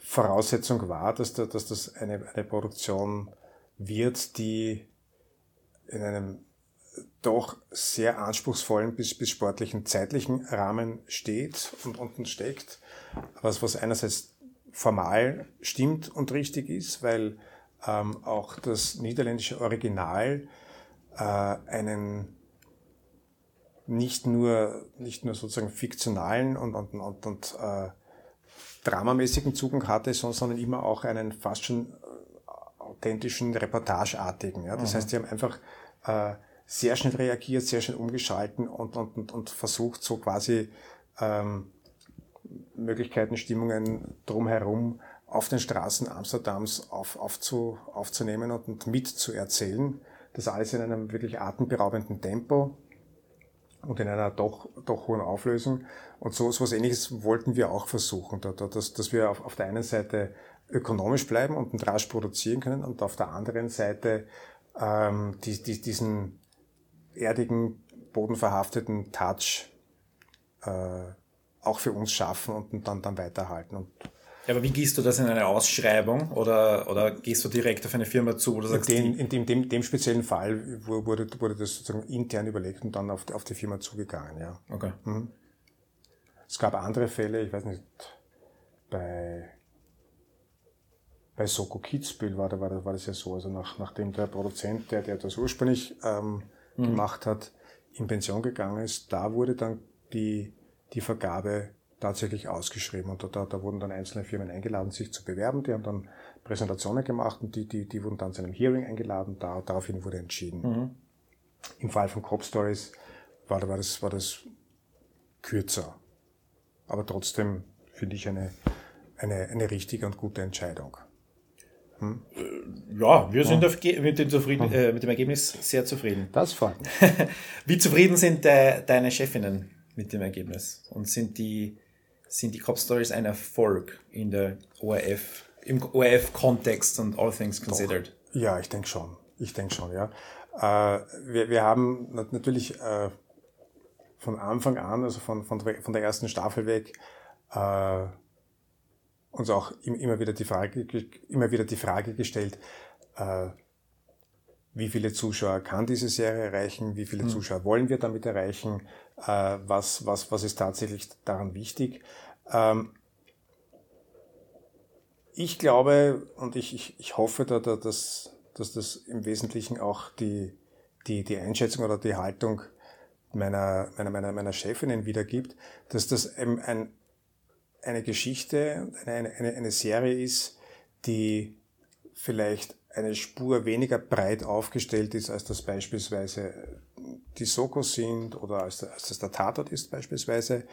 C: Voraussetzung war, dass, da, dass das eine, eine Produktion wird, die in einem doch sehr anspruchsvollen bis, bis sportlichen zeitlichen Rahmen steht und unten steckt, was, was einerseits formal stimmt und richtig ist, weil ähm, auch das niederländische Original äh, einen nicht nur, nicht nur sozusagen fiktionalen und, und, und, und äh, dramamäßigen Zugang hatte, sondern immer auch einen fast schon äh, authentischen, reportageartigen. Ja? Das mhm. heißt, sie haben einfach äh, sehr schnell reagiert, sehr schnell umgeschalten und, und, und, und versucht, so quasi ähm, Möglichkeiten, Stimmungen drumherum auf den Straßen Amsterdams auf, aufzu, aufzunehmen und, und mitzuerzählen. Das alles in einem wirklich atemberaubenden Tempo und in einer doch, doch hohen Auflösung. Und so, so was ähnliches wollten wir auch versuchen, dass, dass wir auf, auf der einen Seite ökonomisch bleiben und rasch produzieren können und auf der anderen Seite ähm, die, die, diesen erdigen, bodenverhafteten Touch äh, auch für uns schaffen und dann, dann weiterhalten. Und
B: ja, aber wie gehst du das in eine Ausschreibung oder, oder gehst du direkt auf eine Firma zu, wo du
C: sagst, in, den, in dem, dem, dem speziellen Fall wurde, wurde das sozusagen intern überlegt und dann auf, auf die Firma zugegangen, ja.
B: Okay. Mhm.
C: Es gab andere Fälle, ich weiß nicht, bei, bei Soko Kitzbühel war, da war, das, war das ja so, also nach, nachdem der Produzent, der, der das ursprünglich ähm, mhm. gemacht hat, in Pension gegangen ist, da wurde dann die, die Vergabe tatsächlich ausgeschrieben. Und da, da wurden dann einzelne Firmen eingeladen, sich zu bewerben. Die haben dann Präsentationen gemacht und die, die, die wurden dann zu einem Hearing eingeladen. Da, daraufhin wurde entschieden. Mhm. Im Fall von Crop Stories war, war, das, war das kürzer. Aber trotzdem finde ich eine, eine, eine richtige und gute Entscheidung.
B: Hm? Ja, wir sind ja. mit, dem zufrieden, hm. äh, mit dem Ergebnis sehr zufrieden.
C: Das freut mich.
B: Wie zufrieden sind de, deine Chefinnen mit dem Ergebnis? Und sind die sind die Cop Stories ein Erfolg in der ORF, im ORF-Kontext und all things considered?
C: Doch. Ja, ich denke schon. Ich denke schon, ja. Äh, wir, wir haben natürlich äh, von Anfang an, also von, von, von der ersten Staffel weg, äh, uns auch immer wieder die Frage, immer wieder die Frage gestellt, äh, wie viele Zuschauer kann diese Serie erreichen, wie viele mhm. Zuschauer wollen wir damit erreichen, äh, was, was, was ist tatsächlich daran wichtig. Ähm, ich glaube und ich, ich, ich hoffe, da, da, dass, dass das im Wesentlichen auch die, die, die Einschätzung oder die Haltung meiner, meiner, meiner, meiner Chefinnen wiedergibt, dass das ein, ein, eine Geschichte, eine, eine, eine Serie ist, die vielleicht eine Spur weniger breit aufgestellt ist, als das beispielsweise die Soko sind oder als, als das der Tatort ist beispielsweise,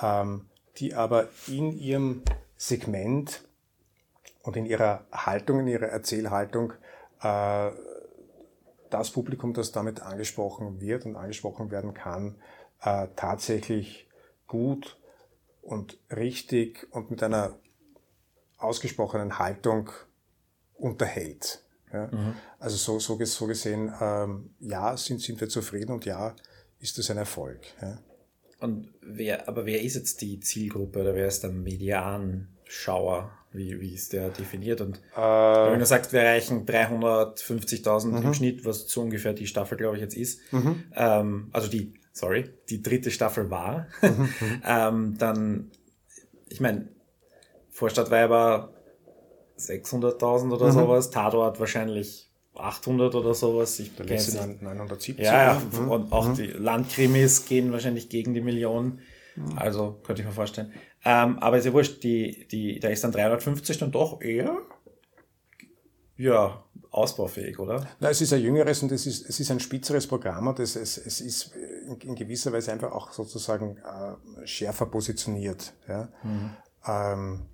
C: ähm, die aber in ihrem Segment und in ihrer Haltung, in ihrer Erzählhaltung äh, das Publikum, das damit angesprochen wird und angesprochen werden kann, äh, tatsächlich gut und richtig und mit einer ausgesprochenen Haltung unterhält. Ja? Mhm. Also so, so, so gesehen, ähm, ja, sind, sind wir zufrieden und ja, ist das ein Erfolg. Ja?
B: Und wer, aber wer ist jetzt die Zielgruppe oder wer ist der Medianschauer? Wie, wie ist der definiert? Und äh, wenn du sagst, wir erreichen 350.000 mhm. im Schnitt, was so ungefähr die Staffel, glaube ich, jetzt ist, mhm. ähm, also die, sorry, die dritte Staffel war, mhm. ähm, dann, ich meine, Vorstadtweiber 600.000 oder mhm. sowas, Tatort wahrscheinlich 800 oder sowas. Ich
C: Der letzte 970.
B: Ja, ja. Mhm. und auch mhm. die Landkrimis gehen wahrscheinlich gegen die Million. Mhm. Also könnte ich mir vorstellen. Ähm, aber ist ja wurscht, die, die, da ist dann 350 dann doch eher ja, ausbaufähig, oder?
C: Na, es ist ein jüngeres und es ist, es ist ein spitzeres Programm und es, es, es ist in, in gewisser Weise einfach auch sozusagen äh, schärfer positioniert. Ja? Mhm. Ähm,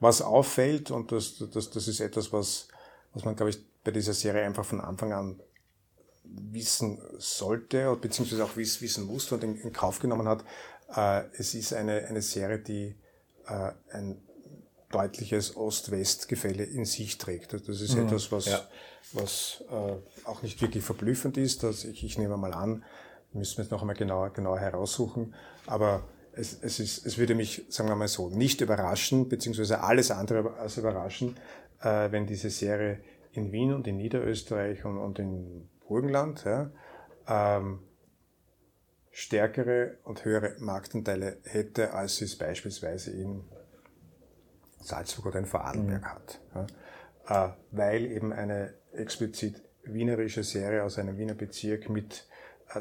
C: was auffällt, und das, das, das ist etwas, was, was man, glaube ich, bei dieser Serie einfach von Anfang an wissen sollte, beziehungsweise auch wissen musste und in, in Kauf genommen hat, äh, es ist eine, eine Serie, die äh, ein deutliches Ost-West-Gefälle in sich trägt. Das ist mhm. etwas, was, ja. was äh, auch nicht wirklich verblüffend ist. Dass ich, ich nehme mal an, müssen wir es noch einmal genauer, genauer heraussuchen, aber es, es, ist, es würde mich, sagen wir mal so, nicht überraschen, beziehungsweise alles andere als überraschen, äh, wenn diese Serie in Wien und in Niederösterreich und, und in Burgenland ja, ähm, stärkere und höhere Marktanteile hätte, als sie es beispielsweise in Salzburg oder in Vorarlberg mhm. hat. Ja, äh, weil eben eine explizit wienerische Serie aus einem Wiener Bezirk mit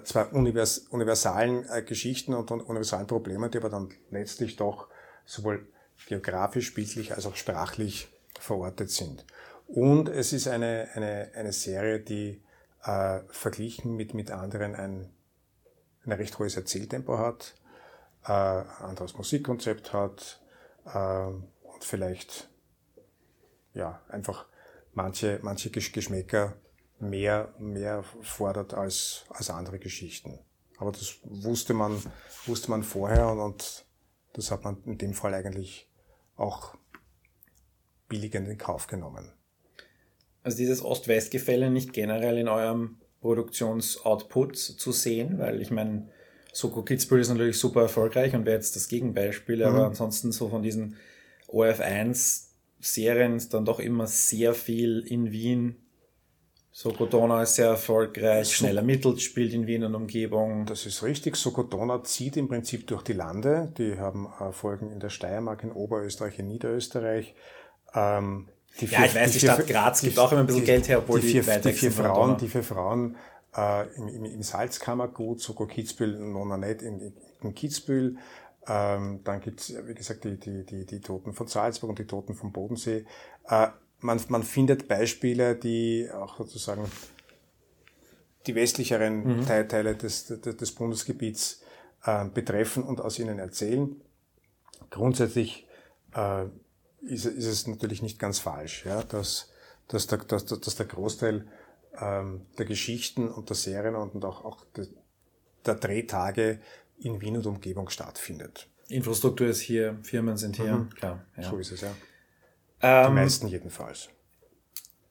C: zwei univers universalen äh, Geschichten und, universalen Problemen, die aber dann letztlich doch sowohl geografisch, bildlich als auch sprachlich verortet sind. Und es ist eine, eine, eine Serie, die äh, verglichen mit, mit anderen ein, ein recht hohes Erzähltempo hat, äh, anderes Musikkonzept hat äh, und vielleicht ja, einfach manche, manche Geschmäcker mehr, mehr fordert als, als andere Geschichten. Aber das wusste man, wusste man vorher und, und das hat man in dem Fall eigentlich auch billigend in Kauf genommen.
B: Also dieses Ost-West-Gefälle nicht generell in eurem Produktionsoutput zu sehen, weil ich meine, Soko Kitzbühel ist natürlich super erfolgreich und wäre jetzt das Gegenbeispiel, mhm. aber ansonsten so von diesen OF1-Serien ist dann doch immer sehr viel in Wien Sokodona ist sehr erfolgreich, schnell ermittelt, spielt in Wien und Umgebung.
C: Das ist richtig. Sokodona zieht im Prinzip durch die Lande. Die haben äh, Folgen in der Steiermark, in Oberösterreich, in Niederösterreich.
B: Ähm, die vier, ja, ich weiß, die, die Stadt Graz gibt auch immer ein bisschen die, Geld her, obwohl
C: die, vier, die vier Frauen, die vier Frauen äh, im, im, im Salzkammergut, Soko Kitzbühel, Nona nicht in, in Kitzbühel. Ähm, dann gibt's wie gesagt, die, die, die, die Toten von Salzburg und die Toten vom Bodensee. Äh, man, man findet Beispiele, die auch sozusagen die westlicheren mhm. Teile des, des, des Bundesgebiets äh, betreffen und aus ihnen erzählen. Grundsätzlich äh, ist, ist es natürlich nicht ganz falsch, ja, dass, dass, der, dass, dass der Großteil ähm, der Geschichten und der Serien und auch, auch de, der Drehtage in Wien und Umgebung stattfindet.
B: Infrastruktur ist hier, Firmen sind hier, mhm. klar.
C: Ja. So ist es, ja. Ähm, die meisten jedenfalls.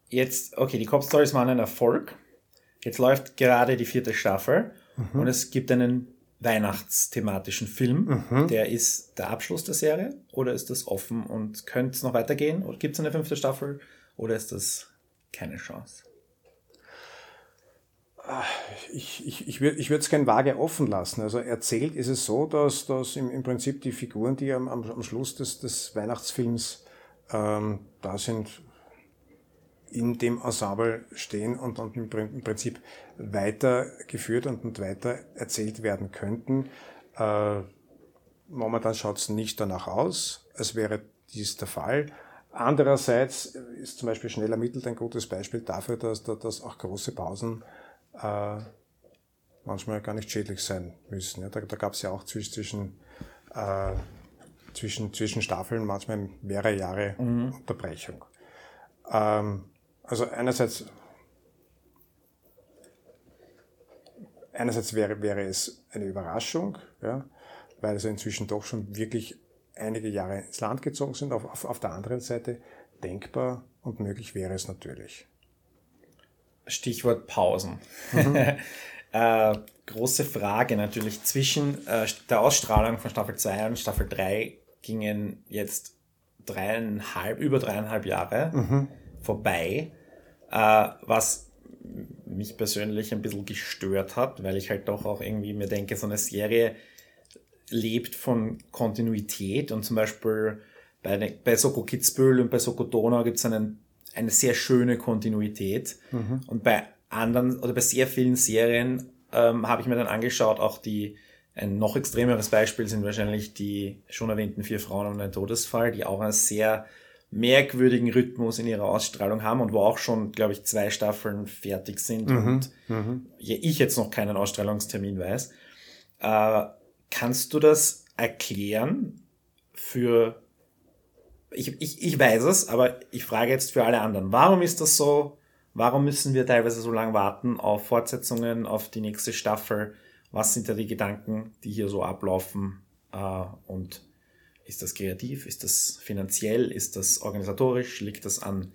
B: Jetzt, okay, die Cop Stories waren ein Erfolg. Jetzt läuft gerade die vierte Staffel mhm. und es gibt einen weihnachtsthematischen Film. Mhm. Der ist der Abschluss der Serie oder ist das offen und könnte es noch weitergehen? Oder gibt es eine fünfte Staffel oder ist das keine Chance?
C: Ich, ich, ich würde ich es gerne vage offen lassen. Also erzählt ist es so, dass, dass im, im Prinzip die Figuren, die am, am Schluss des, des Weihnachtsfilms ähm, da sind, in dem Ensemble stehen und, und im Prinzip weitergeführt und, und weiter erzählt werden könnten. Äh, momentan schaut es nicht danach aus, als wäre dies der Fall. Andererseits ist zum Beispiel schnell ermittelt ein gutes Beispiel dafür, dass, dass auch große Pausen äh, manchmal gar nicht schädlich sein müssen. Ja, da da gab es ja auch zwischen, äh, zwischen, zwischen Staffeln manchmal mehrere Jahre mhm. Unterbrechung. Ähm, also einerseits, einerseits wäre, wäre es eine Überraschung, ja, weil sie inzwischen doch schon wirklich einige Jahre ins Land gezogen sind. Auf, auf, auf der anderen Seite denkbar und möglich wäre es natürlich.
B: Stichwort Pausen. Mhm. äh, große Frage natürlich. Zwischen äh, der Ausstrahlung von Staffel 2 und Staffel 3 gingen jetzt dreieinhalb, über dreieinhalb Jahre mhm. vorbei, äh, was mich persönlich ein bisschen gestört hat, weil ich halt doch auch irgendwie mir denke, so eine Serie lebt von Kontinuität und zum Beispiel bei, bei Soko Kitzbühel und bei Soko Donau gibt es eine sehr schöne Kontinuität mhm. und bei anderen oder bei sehr vielen Serien ähm, habe ich mir dann angeschaut, auch die ein noch extremeres Beispiel sind wahrscheinlich die schon erwähnten vier Frauen und ein Todesfall, die auch einen sehr merkwürdigen Rhythmus in ihrer Ausstrahlung haben und wo auch schon, glaube ich, zwei Staffeln fertig sind mhm. und mhm. ich jetzt noch keinen Ausstrahlungstermin weiß. Äh, kannst du das erklären für ich, ich, ich weiß es, aber ich frage jetzt für alle anderen. Warum ist das so? Warum müssen wir teilweise so lange warten auf Fortsetzungen, auf die nächste Staffel? Was sind da die Gedanken, die hier so ablaufen? Äh, und ist das kreativ? Ist das finanziell? Ist das organisatorisch? Liegt das an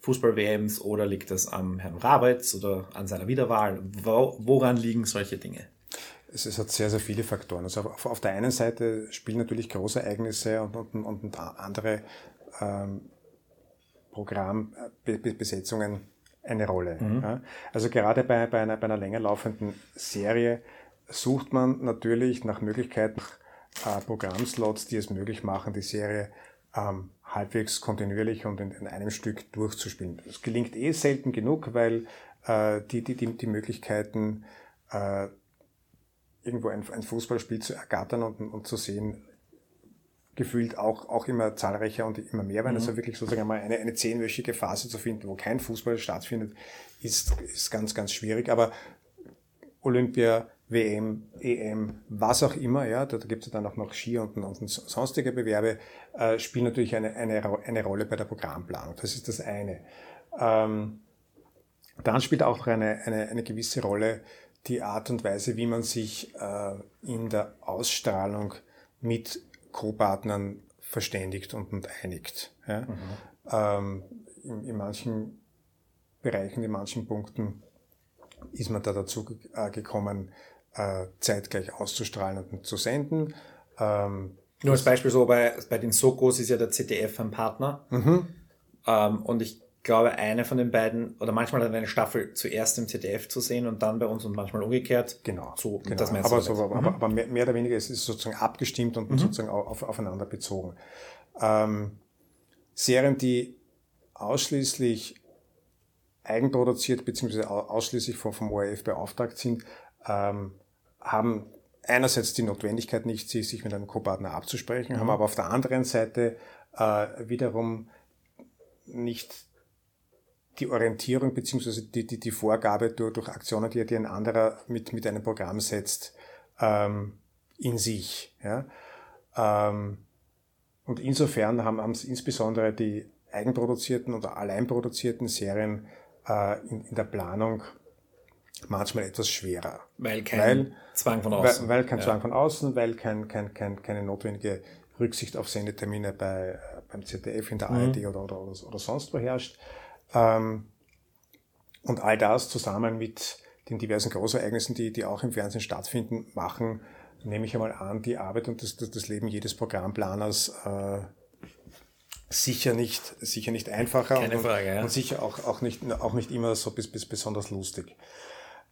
B: Fußball-WMs oder liegt das am Herrn Rabitz oder an seiner Wiederwahl? woran liegen solche Dinge?
C: Es, es, hat sehr, sehr viele Faktoren. Also auf, auf, der einen Seite spielen natürlich große Ereignisse und, und, und andere ähm, Programmbesetzungen eine Rolle. Mhm. Ja. Also gerade bei, bei, einer, bei einer länger laufenden Serie sucht man natürlich nach Möglichkeiten, äh, Programmslots, die es möglich machen, die Serie ähm, halbwegs kontinuierlich und in, in, einem Stück durchzuspielen. Das gelingt eh selten genug, weil äh, die, die, die, die Möglichkeiten, äh, irgendwo ein, ein Fußballspiel zu ergattern und, und zu sehen, gefühlt auch, auch immer zahlreicher und immer mehr werden. Mhm. Also wirklich sozusagen einmal eine, eine zehnwöchige Phase zu finden, wo kein Fußball stattfindet, ist, ist ganz, ganz schwierig. Aber Olympia, WM, EM, was auch immer, ja, da, da gibt es dann auch noch Ski und, und sonstige Bewerbe, äh, spielen natürlich eine, eine, eine Rolle bei der Programmplanung. Das ist das eine. Ähm, dann spielt auch noch eine, eine, eine gewisse Rolle die Art und Weise, wie man sich äh, in der Ausstrahlung mit Co-Partnern verständigt und, und einigt. Ja? Mhm. Ähm, in, in manchen Bereichen, in manchen Punkten ist man da dazu äh, gekommen, äh, zeitgleich auszustrahlen und zu senden.
B: Ähm, Nur als Beispiel so, bei, bei den Sokos ist ja der ZDF ein Partner. Mhm. Ähm, und ich glaube, eine von den beiden, oder manchmal hat eine Staffel zuerst im ZDF zu sehen und dann bei uns und manchmal umgekehrt.
C: Genau. So, genau. Das aber, so, aber, mhm. aber, mehr, mehr, oder weniger ist es sozusagen abgestimmt und mhm. sozusagen auf, aufeinander bezogen. Ähm, Serien, die ausschließlich eigenproduziert bzw. ausschließlich vom, vom ORF beauftragt sind, ähm, haben einerseits die Notwendigkeit nicht, sich mit einem Co-Partner abzusprechen, mhm. haben aber auf der anderen Seite äh, wiederum nicht die Orientierung bzw. Die, die, die Vorgabe durch, durch Aktionen, die, die ein anderer mit, mit einem Programm setzt, ähm, in sich. Ja? Ähm, und insofern haben es insbesondere die eigenproduzierten oder alleinproduzierten Serien äh, in, in der Planung manchmal etwas schwerer.
B: Weil kein weil, Zwang von außen.
C: Weil, weil kein ja. Zwang von außen, weil kein, kein, kein, keine notwendige Rücksicht auf Sendetermine bei, beim ZDF in der mhm. ARD oder, oder, oder, sonst wo herrscht. Ähm, und all das zusammen mit den diversen Großereignissen, die, die auch im Fernsehen stattfinden, machen, nehme ich einmal an, die Arbeit und das, das, das Leben jedes Programmplaners äh, sicher nicht, sicher nicht einfacher
B: Keine und, Frage, ja.
C: und sicher auch, auch, nicht, auch nicht immer so bis, bis besonders lustig.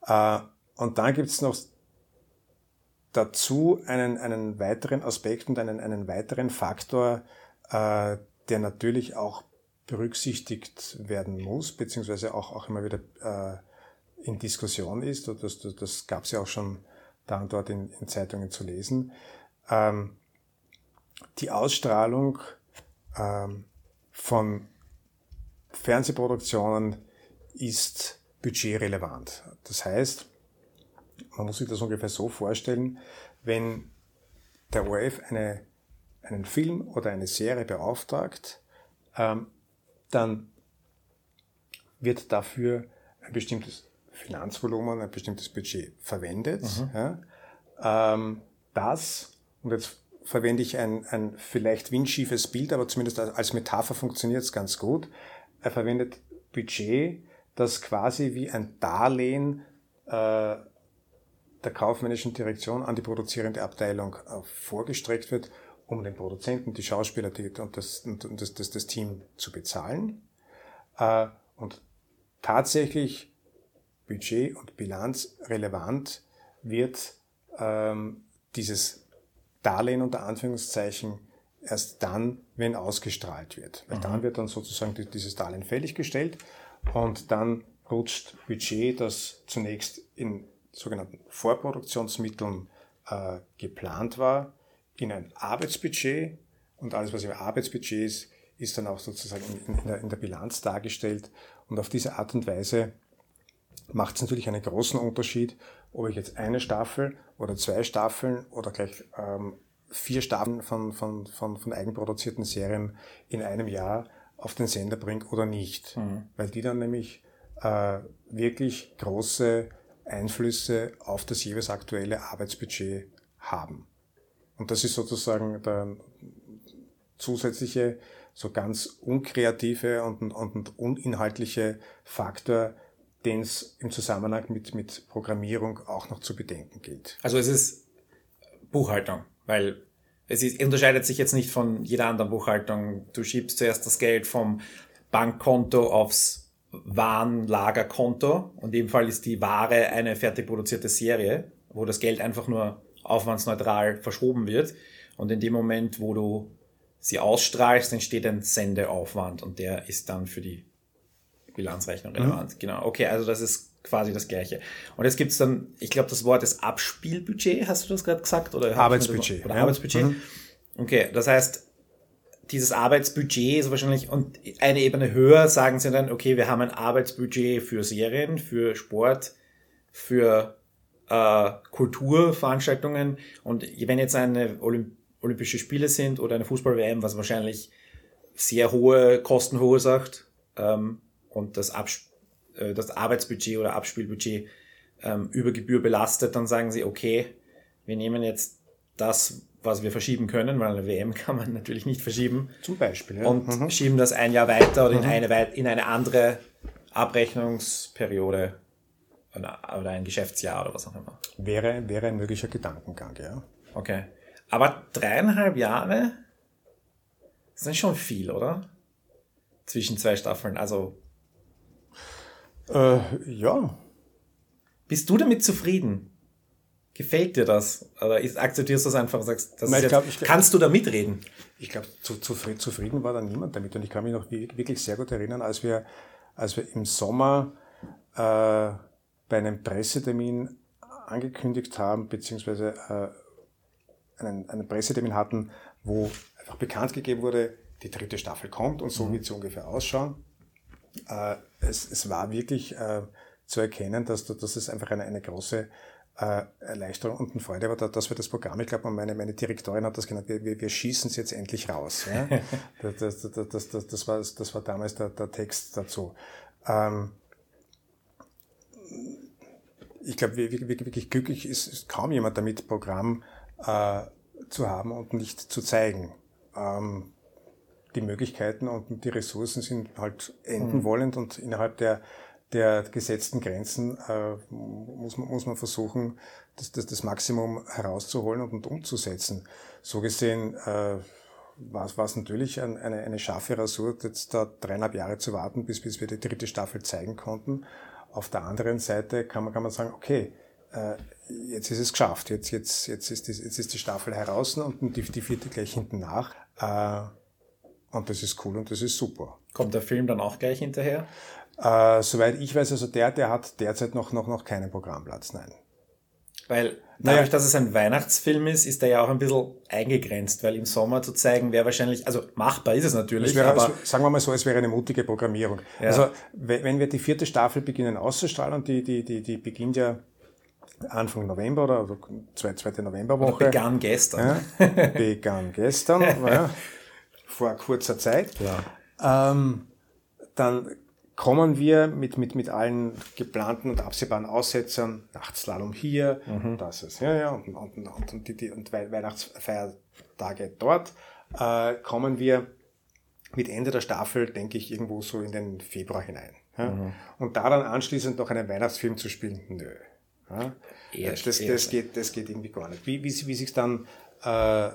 C: Äh, und dann gibt's noch dazu einen, einen weiteren Aspekt und einen, einen weiteren Faktor, äh, der natürlich auch berücksichtigt werden muss, beziehungsweise auch, auch immer wieder äh, in Diskussion ist. Das, das, das gab es ja auch schon da und dort in, in Zeitungen zu lesen. Ähm, die Ausstrahlung ähm, von Fernsehproduktionen ist budgetrelevant. Das heißt, man muss sich das ungefähr so vorstellen, wenn der ORF eine, einen Film oder eine Serie beauftragt, ähm, dann wird dafür ein bestimmtes Finanzvolumen, ein bestimmtes Budget verwendet. Mhm. Ja, ähm, das, und jetzt verwende ich ein, ein vielleicht windschiefes Bild, aber zumindest als Metapher funktioniert es ganz gut. Er verwendet Budget, das quasi wie ein Darlehen äh, der kaufmännischen Direktion an die produzierende Abteilung äh, vorgestreckt wird, um den Produzenten, die Schauspieler die, und, das, und das, das, das Team zu bezahlen. Äh, und tatsächlich Budget und Bilanz relevant wird ähm, dieses Darlehen unter Anführungszeichen erst dann, wenn ausgestrahlt wird. Weil mhm. dann wird dann sozusagen dieses Darlehen fälliggestellt und dann rutscht Budget, das zunächst in sogenannten Vorproduktionsmitteln äh, geplant war, in ein Arbeitsbudget und alles, was im Arbeitsbudget ist, ist dann auch sozusagen in, in, der, in der Bilanz dargestellt. Und auf diese Art und Weise macht es natürlich einen großen Unterschied, ob ich jetzt eine Staffel oder zwei Staffeln oder gleich ähm, vier Staffeln von, von, von, von eigenproduzierten Serien in einem Jahr auf den Sender bringe oder nicht. Mhm. Weil die dann nämlich äh, wirklich große Einflüsse auf das jeweils aktuelle Arbeitsbudget haben. Und das ist sozusagen der zusätzliche, so ganz unkreative und, und uninhaltliche Faktor, den es im Zusammenhang mit, mit Programmierung auch noch zu bedenken gilt.
B: Also es ist Buchhaltung, weil es ist, unterscheidet sich jetzt nicht von jeder anderen Buchhaltung. Du schiebst zuerst das Geld vom Bankkonto aufs Warenlagerkonto und in dem Fall ist die Ware eine fertig produzierte Serie, wo das Geld einfach nur aufwandsneutral verschoben wird und in dem Moment, wo du sie ausstrahlst, entsteht ein Sendeaufwand und der ist dann für die Bilanzrechnung relevant. Mhm. Genau. Okay, also das ist quasi das Gleiche. Und jetzt gibt's dann, ich glaube, das Wort ist Abspielbudget, hast du das gerade gesagt? Oder
C: Arbeitsbudget.
B: Oder ja. Arbeitsbudget. Mhm. Okay, das heißt, dieses Arbeitsbudget ist wahrscheinlich, und eine Ebene höher sagen sie dann, okay, wir haben ein Arbeitsbudget für Serien, für Sport, für äh, Kulturveranstaltungen. Und wenn jetzt eine Olymp Olympische Spiele sind oder eine Fußball-WM, was wahrscheinlich sehr hohe Kosten verursacht ähm, und das, Abs äh, das Arbeitsbudget oder Abspielbudget ähm, über Gebühr belastet, dann sagen sie, okay, wir nehmen jetzt das, was wir verschieben können, weil eine WM kann man natürlich nicht verschieben.
C: Zum Beispiel.
B: Ja. Und mhm. schieben das ein Jahr weiter oder mhm. in, eine, in eine andere Abrechnungsperiode oder ein Geschäftsjahr oder was auch immer.
C: Wäre, wäre ein möglicher Gedankengang, ja.
B: Okay. Aber dreieinhalb Jahre sind schon viel, oder? Zwischen zwei Staffeln. Also.
C: Äh, ja.
B: Bist du damit zufrieden? Gefällt dir das? Oder akzeptierst du das einfach und sagst, das Nein, glaub, jetzt, glaub, kannst du da mitreden?
C: Ich glaube, zu, zu, zufrieden war da niemand damit. Und ich kann mich noch wirklich sehr gut erinnern, als wir, als wir im Sommer äh, bei einem Pressetermin angekündigt haben, beziehungsweise äh, einen, einen Pressetermin hatten, wo einfach bekannt gegeben wurde, die dritte Staffel kommt und so mhm. wird sie ungefähr ausschauen. Äh, es, es war wirklich äh, zu erkennen, dass, dass es einfach eine, eine große äh, Erleichterung und eine Freude war, dass wir das Programm, ich glaube, meine, meine Direktorin hat das genannt, wir, wir schießen es jetzt endlich raus. Ja? das, das, das, das, das, war, das war damals der, der Text dazu. Ähm, ich glaube, wirklich, wirklich glücklich ist, ist kaum jemand damit, Programm äh, zu haben und nicht zu zeigen. Ähm, die Möglichkeiten und die Ressourcen sind halt enden mhm. wollend und innerhalb der der gesetzten Grenzen äh, muss, man, muss man versuchen, das, das, das Maximum herauszuholen und, und umzusetzen. So gesehen äh, war es natürlich ein, eine, eine scharfe Rasur, jetzt da dreieinhalb Jahre zu warten, bis, bis wir die dritte Staffel zeigen konnten. Auf der anderen Seite kann man, kann man sagen, okay, äh, jetzt ist es geschafft, jetzt, jetzt, jetzt, ist, die, jetzt ist die Staffel heraus und die, die vierte gleich hinten nach. Äh, und das ist cool und das ist super.
B: Kommt der Film dann auch gleich hinterher?
C: Äh, soweit ich weiß, also der, der hat derzeit noch, noch, noch keinen Programmplatz, nein.
B: Weil dadurch, naja. dass es ein Weihnachtsfilm ist, ist er ja auch ein bisschen eingegrenzt, weil im Sommer zu zeigen wäre wahrscheinlich, also machbar ist es natürlich.
C: wäre, aber es, sagen wir mal so, es wäre eine mutige Programmierung. Ja. Also wenn wir die vierte Staffel beginnen auszustrahlen und die, die, die, die beginnt ja Anfang November oder also zweite Novemberwoche. Oder
B: begann gestern.
C: Ja, begann gestern, ja, vor kurzer Zeit. Ja. Ähm, dann kommen wir mit, mit, mit allen geplanten und absehbaren Aussetzern, Nachtslalom hier, mhm. das ist, ja, ja, und, und, und, und, die, die, und Weihnachtsfeiertage dort, äh, kommen wir mit Ende der Staffel, denke ich, irgendwo so in den Februar hinein. Ja? Mhm. Und da dann anschließend noch einen Weihnachtsfilm zu spielen, nö. Ja? Eher, das, das, geht, das geht irgendwie gar nicht. Wie, wie, wie sich dann äh,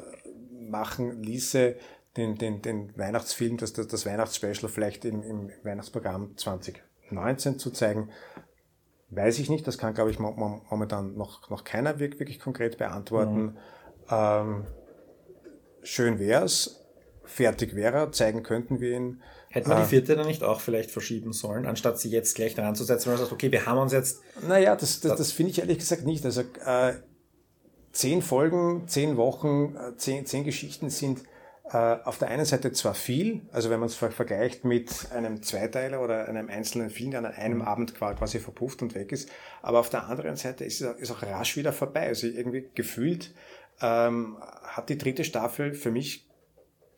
C: machen ließe, den, den, den Weihnachtsfilm, das, das, das Weihnachtsspecial vielleicht im, im Weihnachtsprogramm 2019 zu zeigen, weiß ich nicht. Das kann, glaube ich, momentan noch, noch keiner wirklich, konkret beantworten. Mhm. Ähm, schön wär's, fertig wäre zeigen könnten wir ihn.
B: Hätten wir die äh, vierte dann nicht auch vielleicht verschieben sollen, anstatt sie jetzt gleich dran zu setzen, weil man sagt, okay, wir haben uns jetzt.
C: Naja, das, das, das finde ich ehrlich gesagt nicht. Also äh, zehn Folgen, zehn Wochen, äh, zehn, zehn Geschichten sind auf der einen Seite zwar viel, also wenn man es vergleicht mit einem Zweiteiler oder einem einzelnen Film, der an einem mhm. Abend quasi verpufft und weg ist, aber auf der anderen Seite ist es auch rasch wieder vorbei. Also irgendwie gefühlt ähm, hat die dritte Staffel für mich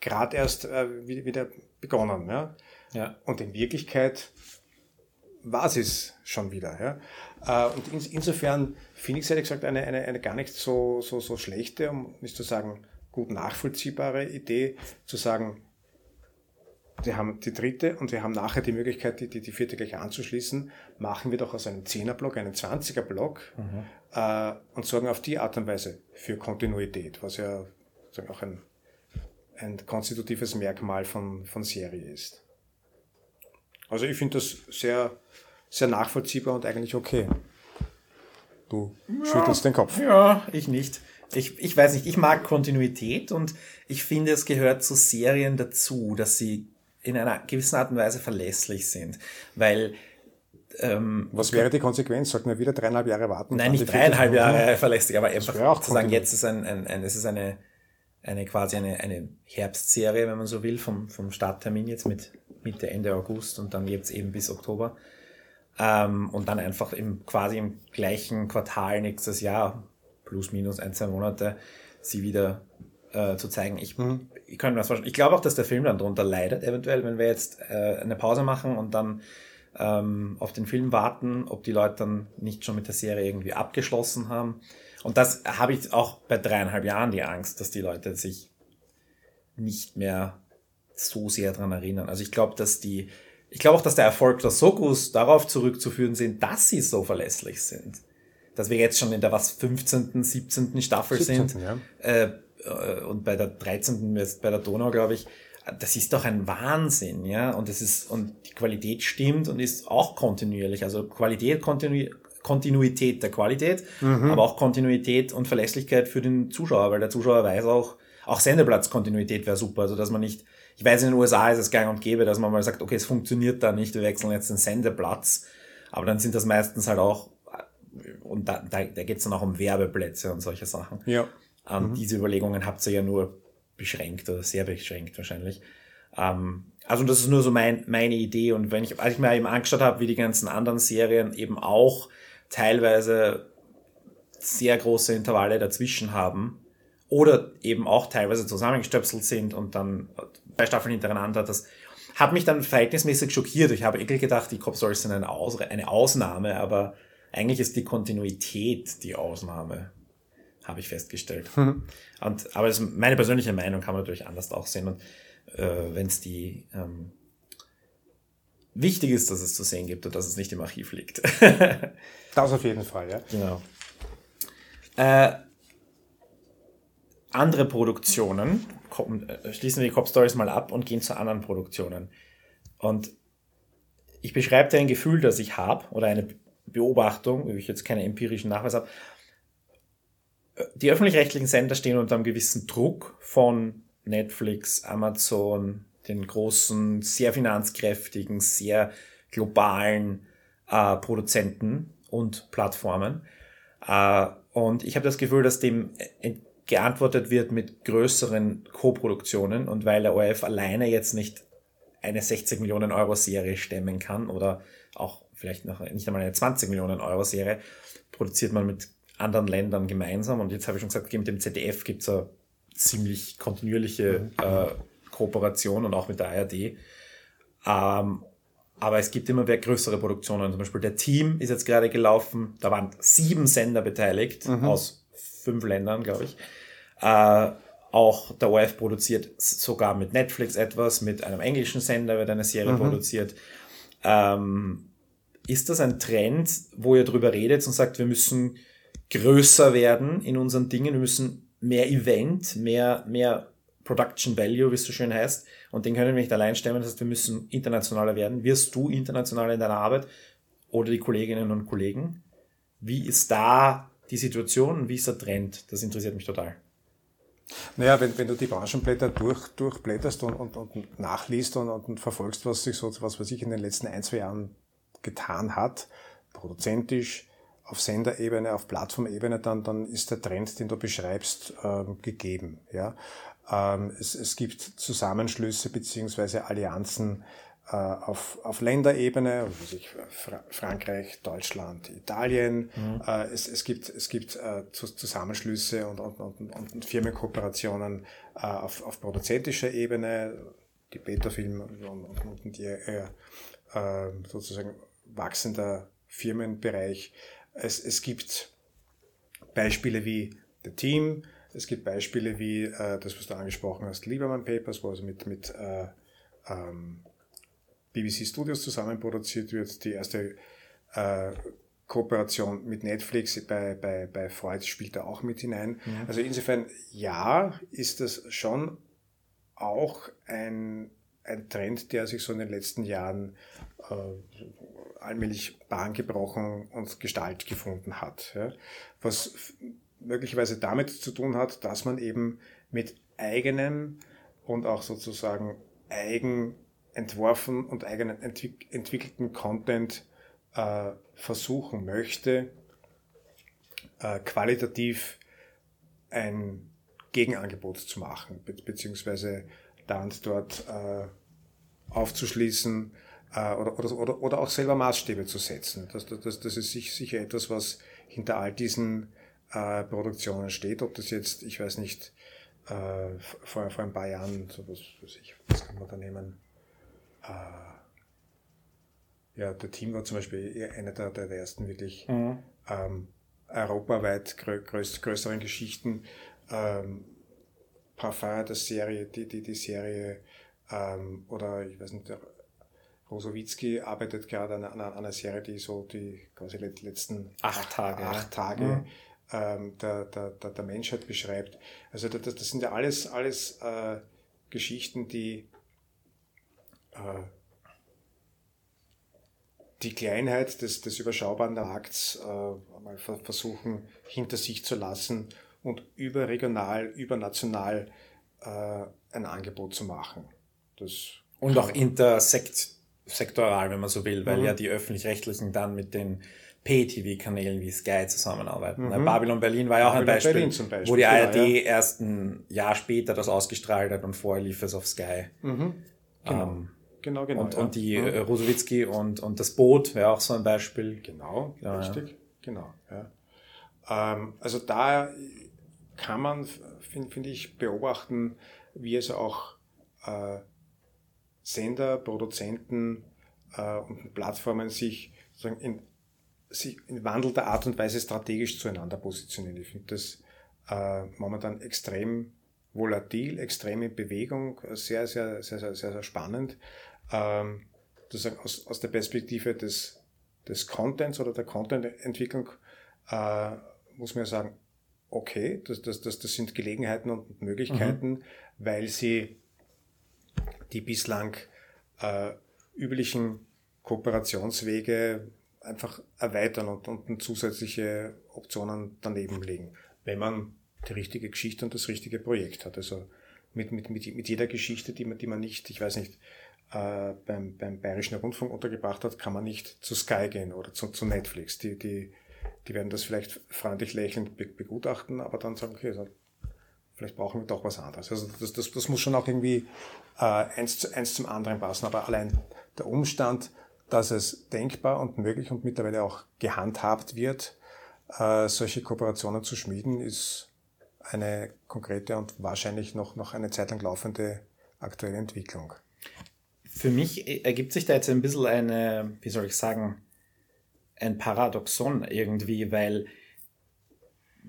C: gerade erst äh, wieder begonnen. Ja? Ja. Und in Wirklichkeit war es schon wieder. Ja? Äh, und in, insofern finde ich es ehrlich gesagt eine, eine, eine gar nicht so, so, so schlechte, um nicht zu sagen gut nachvollziehbare Idee, zu sagen, wir haben die dritte und wir haben nachher die Möglichkeit, die, die, die vierte gleich anzuschließen, machen wir doch aus einem 10er-Block einen 20er-Block mhm. äh, und sorgen auf die Art und Weise für Kontinuität, was ja auch ein ein konstitutives Merkmal von, von Serie ist. Also ich finde das sehr, sehr nachvollziehbar und eigentlich okay. Du ja, schüttelst den Kopf.
B: Ja, ich nicht. Ich, ich weiß nicht, ich mag Kontinuität und ich finde, es gehört zu Serien dazu, dass sie in einer gewissen Art und Weise verlässlich sind. Weil
C: ähm, Was wäre die Konsequenz? Sollten wir wieder dreieinhalb Jahre warten?
B: Nein, nicht dreieinhalb Jahre verlässlich, aber einfach zu sagen, jetzt ist ein, ein, ein, es ist eine, eine quasi eine, eine Herbstserie, wenn man so will, vom, vom Starttermin jetzt mit Mitte, Ende August und dann jetzt eben bis Oktober. Ähm, und dann einfach im, quasi im gleichen Quartal nächstes Jahr, plus minus ein, zwei Monate, sie wieder äh, zu zeigen. Ich, mhm. ich könnte mir das vorstellen. Ich glaube auch, dass der Film dann darunter leidet, eventuell, wenn wir jetzt äh, eine Pause machen und dann ähm, auf den Film warten, ob die Leute dann nicht schon mit der Serie irgendwie abgeschlossen haben. Und das habe ich auch bei dreieinhalb Jahren die Angst, dass die Leute sich nicht mehr so sehr dran erinnern. Also ich glaube, dass die, ich glaube auch, dass der Erfolg der Sokus darauf zurückzuführen sind, dass sie so verlässlich sind. Dass wir jetzt schon in der was 15., 17. Staffel 17, sind. Ja. Äh, äh, und bei der 13. jetzt bei der Donau, glaube ich, das ist doch ein Wahnsinn, ja. Und es ist, und die Qualität stimmt und ist auch kontinuierlich. Also Qualität, Kontinu Kontinuität der Qualität, mhm. aber auch Kontinuität und Verlässlichkeit für den Zuschauer, weil der Zuschauer weiß auch, auch Sendeplatzkontinuität wäre super, also dass man nicht, ich weiß, in den USA ist es gang und gäbe, dass man mal sagt, okay, es funktioniert da nicht, wir wechseln jetzt den Sendeplatz, aber dann sind das meistens halt auch, und da, da, da geht es dann auch um Werbeplätze und solche Sachen. Ja. Ähm, mhm. Diese Überlegungen habt ihr ja nur beschränkt oder sehr beschränkt wahrscheinlich. Ähm, also das ist nur so mein, meine Idee und wenn ich, als ich mir eben angeschaut habe, wie die ganzen anderen Serien eben auch teilweise sehr große Intervalle dazwischen haben oder eben auch teilweise zusammengestöpselt sind und dann zwei Staffeln hintereinander. Das hat mich dann verhältnismäßig schockiert. Ich habe ekel gedacht, die Cop Stories sind eine, Aus eine Ausnahme, aber eigentlich ist die Kontinuität die Ausnahme, habe ich festgestellt. Mhm. Und, aber das ist meine persönliche Meinung kann man natürlich anders auch sehen. Und äh, wenn es die ähm, wichtig ist, dass es zu sehen gibt und dass es nicht im Archiv liegt.
C: das auf jeden Fall, ja.
B: Genau. Äh, andere Produktionen, äh, schließen wir die Cop Stories mal ab und gehen zu anderen Produktionen. Und ich beschreibe dir ein Gefühl, das ich habe, oder eine Beobachtung, wo ich jetzt keine empirischen Nachweis habe. Die öffentlich-rechtlichen Sender stehen unter einem gewissen Druck von Netflix, Amazon, den großen, sehr finanzkräftigen, sehr globalen äh, Produzenten und Plattformen. Äh, und ich habe das Gefühl, dass dem geantwortet wird mit größeren Co-Produktionen und weil der ORF alleine jetzt nicht eine 60 Millionen Euro Serie stemmen kann oder auch vielleicht noch nicht einmal eine 20 Millionen Euro Serie, produziert man mit anderen Ländern gemeinsam. Und jetzt habe ich schon gesagt, mit dem ZDF gibt es eine ziemlich kontinuierliche mhm. äh, Kooperation und auch mit der ARD. Ähm, aber es gibt immer mehr größere Produktionen. Zum Beispiel der Team ist jetzt gerade gelaufen. Da waren sieben Sender beteiligt mhm. aus fünf Ländern, glaube ich. Äh, auch der ORF produziert sogar mit Netflix etwas, mit einem englischen Sender wird eine Serie mhm. produziert. Ähm, ist das ein Trend, wo ihr darüber redet und sagt, wir müssen größer werden in unseren Dingen, wir müssen mehr Event, mehr, mehr Production Value, wie es so schön heißt, und den können wir nicht allein stemmen, das heißt, wir müssen internationaler werden. Wirst du international in deiner Arbeit oder die Kolleginnen und Kollegen? Wie ist da die Situation und wie ist der Trend? Das interessiert mich total.
C: Naja, wenn, wenn du die Branchenblätter durch, durchblätterst und, und, und nachliest und, und verfolgst, was sich so, was weiß ich in den letzten ein, zwei Jahren getan hat, produzentisch, auf Senderebene, auf Plattformebene, dann, dann ist der Trend, den du beschreibst, ähm, gegeben. Ja? Ähm, es, es gibt Zusammenschlüsse beziehungsweise Allianzen äh, auf, auf Länderebene, also Fra Frankreich, Deutschland, Italien. Mhm. Äh, es, es gibt, es gibt äh, Zusammenschlüsse und, und, und, und Firmenkooperationen äh, auf, auf produzentischer Ebene, die Beta-Film und, und, und ihr äh, sozusagen wachsender Firmenbereich. Es, es gibt Beispiele wie The Team, es gibt Beispiele wie äh, das, was du angesprochen hast, Lieberman Papers, wo also mit, mit äh, ähm, BBC Studios zusammen produziert wird. Die erste äh, Kooperation mit Netflix bei, bei, bei Freud spielt da auch mit hinein. Ja. Also insofern, ja, ist das schon auch ein, ein Trend, der sich so in den letzten Jahren äh, allmählich Bahn gebrochen und Gestalt gefunden hat. Was möglicherweise damit zu tun hat, dass man eben mit eigenem und auch sozusagen eigen entworfen und eigenen entwick entwickelten Content äh, versuchen möchte, äh, qualitativ ein Gegenangebot zu machen, be beziehungsweise da und dort äh, aufzuschließen äh, oder, oder, oder auch selber Maßstäbe zu setzen. Das, das, das ist sicher etwas, was hinter all diesen äh, Produktionen steht. Ob das jetzt, ich weiß nicht, äh, vor, vor ein paar Jahren, so was, was, ich, was kann man da nehmen? Äh, ja, der Team war zum Beispiel einer der, der ersten wirklich mhm. ähm, europaweit grö größ größeren Geschichten. Ähm, Parfum, der Serie, die, die, die Serie, ähm, oder ich weiß nicht, Rosowitzki arbeitet gerade an, an, an einer Serie, die so die quasi letzten
B: acht Tage,
C: acht Tage mhm. ähm, der, der, der, der Menschheit beschreibt. Also das, das sind ja alles, alles äh, Geschichten, die äh, die Kleinheit des, des überschaubaren Markts äh, mal versuchen hinter sich zu lassen und überregional, übernational äh, ein Angebot zu machen.
B: Das und auch intersektoral, wenn man so will, weil mhm. ja die öffentlich-rechtlichen dann mit den Pay-TV-Kanälen wie Sky zusammenarbeiten. Mhm. Babylon Berlin war ja auch ein Beispiel, Beispiel, wo die ARD genau, ja. erst ein Jahr später das ausgestrahlt hat und vorher lief es auf Sky. Mhm.
C: Genau. Ähm, Genau, genau.
B: Und, ja. und die äh, Rosowitzki und, und das Boot wäre auch so ein Beispiel.
C: Genau, genau richtig. Genau. Ähm, also da kann man, finde find ich, beobachten, wie es auch äh, Sender, Produzenten äh, und Plattformen sich, sozusagen in, sich in wandelnder Art und Weise strategisch zueinander positionieren. Ich finde das äh, momentan extrem volatil, extrem in Bewegung, sehr, sehr, sehr, sehr, sehr, sehr spannend ähm, sozusagen aus, aus der Perspektive des, des Contents oder der Content-Entwicklung äh, muss man ja sagen, okay, das, das, das, das sind Gelegenheiten und Möglichkeiten, mhm. weil sie die bislang äh, üblichen Kooperationswege einfach erweitern und, und zusätzliche Optionen daneben legen, wenn man die richtige Geschichte und das richtige Projekt hat. Also mit, mit, mit, mit jeder Geschichte, die man, die man nicht, ich weiß nicht, äh, beim, beim Bayerischen Rundfunk untergebracht hat, kann man nicht zu Sky gehen oder zu, zu Netflix. Die, die, die werden das vielleicht freundlich lächelnd begutachten, aber dann sagen, okay, vielleicht brauchen wir doch was anderes. Also das, das, das muss schon auch irgendwie äh, eins, zu, eins zum anderen passen. Aber allein der Umstand, dass es denkbar und möglich und mittlerweile auch gehandhabt wird, äh, solche Kooperationen zu schmieden, ist eine konkrete und wahrscheinlich noch, noch eine Zeit lang laufende aktuelle Entwicklung
B: für mich ergibt sich da jetzt ein bisschen eine, wie soll ich sagen, ein Paradoxon irgendwie, weil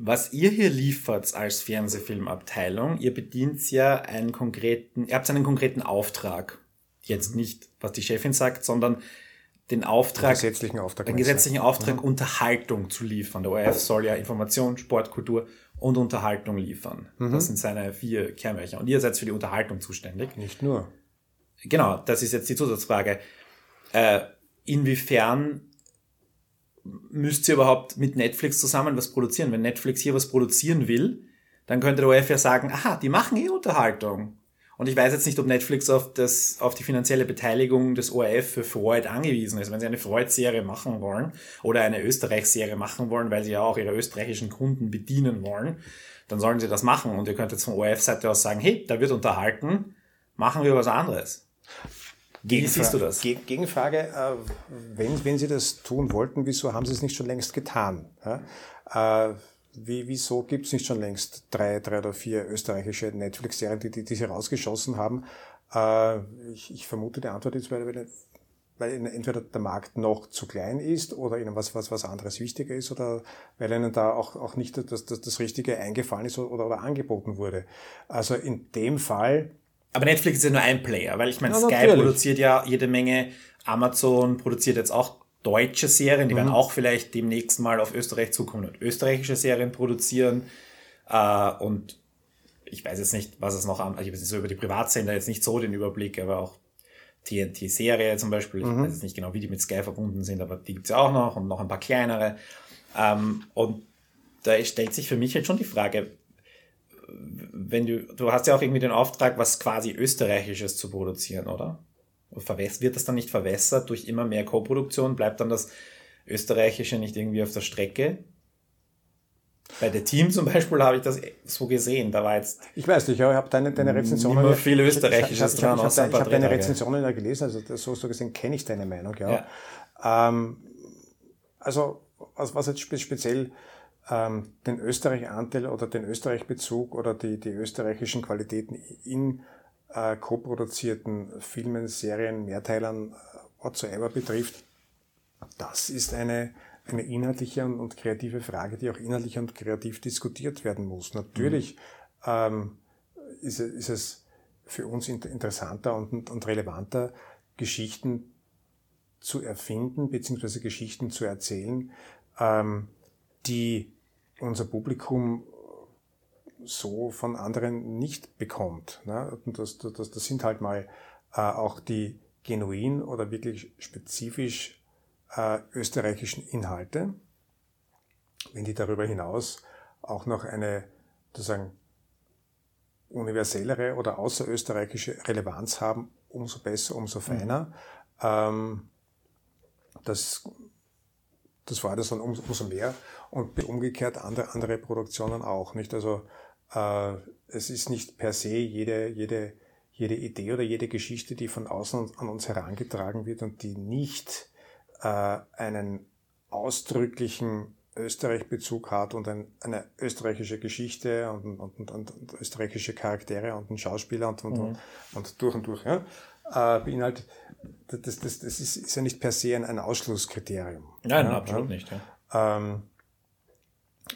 B: was ihr hier liefert als Fernsehfilmabteilung, ihr bedient ja einen konkreten, ihr habt einen konkreten Auftrag. Jetzt nicht, was die Chefin sagt, sondern den Auftrag,
C: den gesetzlichen Auftrag,
B: den gesetzlichen Auftrag mhm. Unterhaltung zu liefern. Der ORF soll ja Information, Sport, Kultur und Unterhaltung liefern. Mhm. Das sind seine vier Kernwächter. Und ihr seid für die Unterhaltung zuständig.
C: Nicht nur.
B: Genau, das ist jetzt die Zusatzfrage. Äh, inwiefern müsst ihr überhaupt mit Netflix zusammen was produzieren? Wenn Netflix hier was produzieren will, dann könnte der ORF ja sagen, aha, die machen eh Unterhaltung. Und ich weiß jetzt nicht, ob Netflix auf, das, auf die finanzielle Beteiligung des ORF für Freud angewiesen ist. Wenn sie eine Freud-Serie machen wollen oder eine Österreich-Serie machen wollen, weil sie ja auch ihre österreichischen Kunden bedienen wollen, dann sollen sie das machen. Und ihr könnt jetzt von ORF-Seite aus sagen, hey, da wird unterhalten, machen wir was anderes. Wie siehst du das?
C: Gegenfrage, äh, wenn, wenn Sie das tun wollten, wieso haben Sie es nicht schon längst getan? Ja? Äh, wie, wieso gibt es nicht schon längst drei, drei oder vier österreichische Netflix-Serien, die, die, die sie rausgeschossen haben? Äh, ich, ich vermute, die Antwort ist, weil, weil, weil ihnen entweder der Markt noch zu klein ist oder ihnen was, was, was anderes wichtiger ist oder weil ihnen da auch, auch nicht das, das, das Richtige eingefallen ist oder, oder angeboten wurde. Also in dem Fall.
B: Aber Netflix ist ja nur ein Player, weil ich meine, ja, Sky natürlich. produziert ja jede Menge, Amazon produziert jetzt auch deutsche Serien, die mhm. werden auch vielleicht demnächst mal auf Österreich zukommen und österreichische Serien produzieren. Äh, und ich weiß jetzt nicht, was es noch an, also ich weiß nicht so über die Privatsender jetzt nicht so den Überblick, aber auch TNT-Serie zum Beispiel, ich mhm. weiß jetzt nicht genau, wie die mit Sky verbunden sind, aber die gibt's ja auch noch und noch ein paar kleinere. Ähm, und da stellt sich für mich jetzt schon die Frage, wenn du, du hast ja auch irgendwie den Auftrag, was quasi Österreichisches zu produzieren, oder? wird das dann nicht verwässert durch immer mehr Co-Produktion? Bleibt dann das Österreichische nicht irgendwie auf der Strecke? Bei der Team zum Beispiel habe ich das so gesehen. Da war jetzt.
C: Ich weiß nicht, ja, ich habe deine, deine Rezensionen.
B: Immer viel Österreichisches
C: dran. Ich, ich, ich, ich habe hab deine Rezensionen ja gelesen, also so, so gesehen kenne ich deine Meinung, ja. ja. Ähm, also, was, was jetzt speziell ähm, den Österreich-Anteil oder den Österreich-Bezug oder die, die österreichischen Qualitäten in äh, co-produzierten Filmen, Serien, Mehrteilern, äh, whatsoever betrifft, das ist eine, eine inhaltliche und, kreative Frage, die auch inhaltlich und kreativ diskutiert werden muss. Natürlich mhm. ähm, ist, ist, es für uns interessanter und, und relevanter, Geschichten zu erfinden, beziehungsweise Geschichten zu erzählen, ähm, die unser Publikum so von anderen nicht bekommt. Ne? Und das, das, das sind halt mal äh, auch die genuin oder wirklich spezifisch äh, österreichischen Inhalte. Wenn die darüber hinaus auch noch eine sozusagen universellere oder außerösterreichische Relevanz haben, umso besser, umso feiner. Mhm. Ähm, das, das war das dann umso mehr und umgekehrt andere, andere Produktionen auch, nicht? Also äh, es ist nicht per se jede, jede, jede Idee oder jede Geschichte, die von außen an uns herangetragen wird und die nicht äh, einen ausdrücklichen Österreich-Bezug hat und ein, eine österreichische Geschichte und, und, und, und, österreichische Charaktere und einen Schauspieler und, und, mhm. und, durch und durch ja, äh, beinhaltet, das, das, das ist, ist, ja nicht per se ein, ein Ausschlusskriterium.
B: Nein, ja, absolut ja. nicht.
C: Ja. Ähm,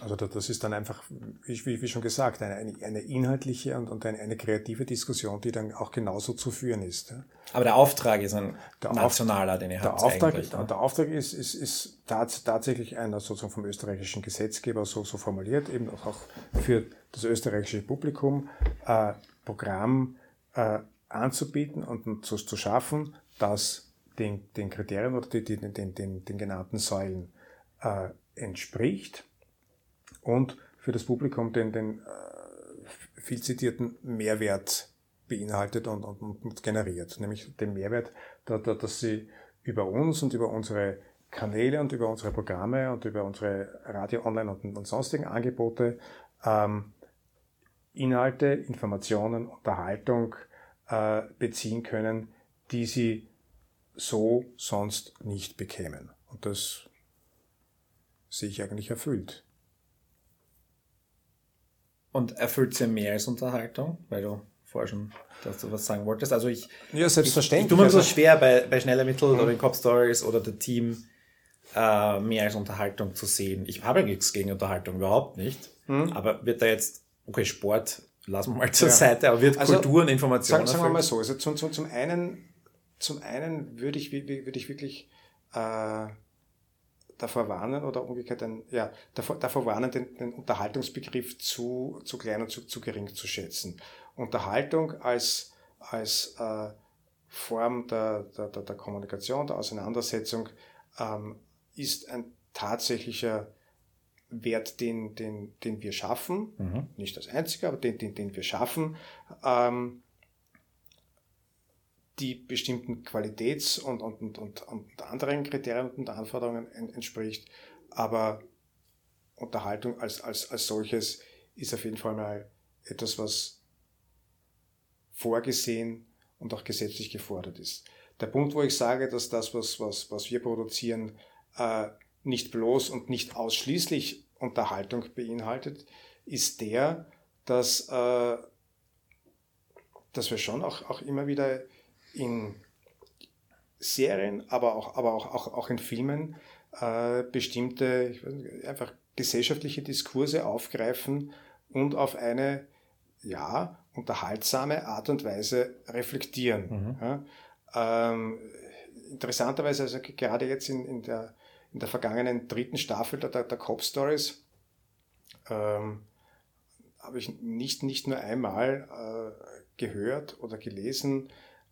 C: also das ist dann einfach, wie, wie schon gesagt, eine, eine inhaltliche und, und eine, eine, kreative Diskussion, die dann auch genauso zu führen ist.
B: Aber der Auftrag ist ein der nationaler, den ihr
C: der habt Auftrag, eigentlich. Ne? Der Auftrag ist, ist, ist tatsächlich einer sozusagen vom österreichischen Gesetzgeber so, so formuliert, eben auch für das österreichische Publikum, äh, Programm äh, anzubieten und zu, zu schaffen, das den, den Kriterien oder die, den, den, den, den genannten Säulen äh, entspricht und für das Publikum den, den äh, viel zitierten Mehrwert beinhaltet und, und, und generiert, nämlich den Mehrwert, da, da, dass sie über uns und über unsere Kanäle und über unsere Programme und über unsere Radio, Online und, und sonstigen Angebote ähm, Inhalte, Informationen, Unterhaltung äh, beziehen können, die sie so sonst nicht bekämen. Und das sehe ich eigentlich erfüllt.
B: Und erfüllt sie mehr als Unterhaltung? Weil du vorher schon dass du was sagen wolltest. Also ich,
C: ja, selbstverständlich.
B: ich, ich tue mir so also schwer bei, bei Schneller Mittel mhm. oder in Cop Stories oder The Team äh, mehr als Unterhaltung zu sehen. Ich habe nichts gegen Unterhaltung, überhaupt nicht. Mhm. Aber wird da jetzt, okay, Sport lassen wir mal zur ja. Seite, aber wird also, Kultur und Information
C: Sagen, sagen wir mal so, also zum, zum, zum einen, zum einen würde ich, würde ich wirklich äh, davor warnen oder umgekehrt ein, ja, davor, davor warnen, den, den Unterhaltungsbegriff zu, zu klein und zu, zu gering zu schätzen. Unterhaltung als, als äh, Form der, der, der Kommunikation, der Auseinandersetzung ähm, ist ein tatsächlicher Wert, den, den, den wir schaffen, mhm. nicht als einziger, aber den, den, den wir schaffen, ähm, die bestimmten Qualitäts- und, und, und, und, und anderen Kriterien und Anforderungen entspricht. Aber Unterhaltung als, als, als solches ist auf jeden Fall mal etwas, was vorgesehen und auch gesetzlich gefordert ist. Der Punkt, wo ich sage, dass das, was, was, was wir produzieren, äh, nicht bloß und nicht ausschließlich Unterhaltung beinhaltet, ist der, dass, äh, dass wir schon auch, auch immer wieder in Serien, aber auch, aber auch, auch, auch in Filmen äh, bestimmte nicht, einfach gesellschaftliche Diskurse aufgreifen und auf eine ja unterhaltsame Art und Weise reflektieren. Mhm. Ja, ähm, interessanterweise, also gerade jetzt in, in, der, in der vergangenen dritten Staffel der, der Cop Stories ähm, habe ich nicht, nicht nur einmal äh, gehört oder gelesen,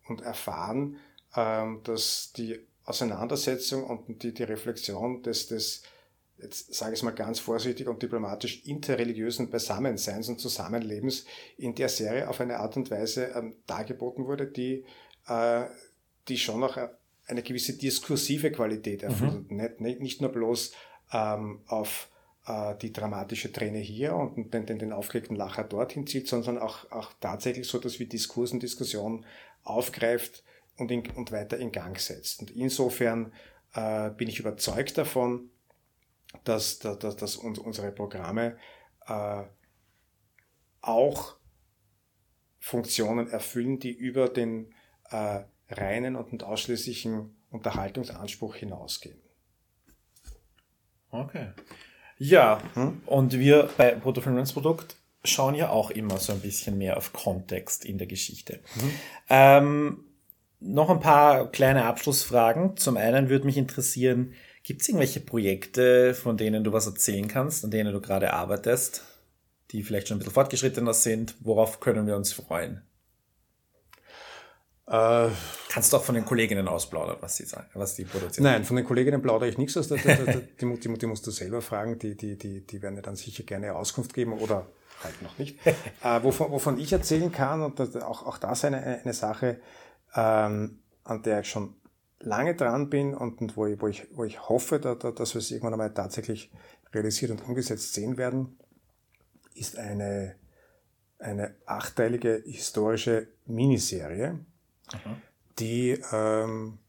C: und erfahren, ähm, dass die Auseinandersetzung und die, die Reflexion des, des, jetzt sage ich es mal ganz vorsichtig und diplomatisch, interreligiösen Beisammenseins und Zusammenlebens in der Serie auf eine Art und Weise ähm, dargeboten wurde, die, äh, die schon noch eine gewisse diskursive Qualität erfüllt. Mhm. Nicht, nicht, nicht nur bloß ähm, auf äh, die dramatische Träne hier und den, den, den aufgelegten Lacher dorthin zieht, sondern auch, auch tatsächlich so, dass wie Diskurs und Diskussion aufgreift und, in, und weiter in Gang setzt. Und insofern äh, bin ich überzeugt davon, dass, dass, dass uns, unsere Programme äh, auch Funktionen erfüllen, die über den äh, reinen und ausschließlichen Unterhaltungsanspruch hinausgehen.
B: Okay. Ja, hm? und wir bei Produkt schauen ja auch immer so ein bisschen mehr auf Kontext in der Geschichte. Mhm. Ähm, noch ein paar kleine Abschlussfragen. Zum einen würde mich interessieren, gibt es irgendwelche Projekte, von denen du was erzählen kannst, an denen du gerade arbeitest, die vielleicht schon ein bisschen fortgeschrittener sind? Worauf können wir uns freuen? Äh, Kannst du auch von den Kolleginnen ausplaudern, was sie sagen, was die produzieren?
C: Nein, von den Kolleginnen plaudere ich nichts aus. Die, die, die, die musst du selber fragen. Die, die, die, die werden dir dann sicher gerne Auskunft geben oder halt noch nicht. äh, wovon, wovon ich erzählen kann, und das, auch, auch das eine, eine Sache, ähm, an der ich schon lange dran bin und, und wo, ich, wo, ich, wo ich hoffe, da, da, dass wir es irgendwann einmal tatsächlich realisiert und umgesetzt sehen werden, ist eine, eine achteilige historische Miniserie, mhm. die ähm,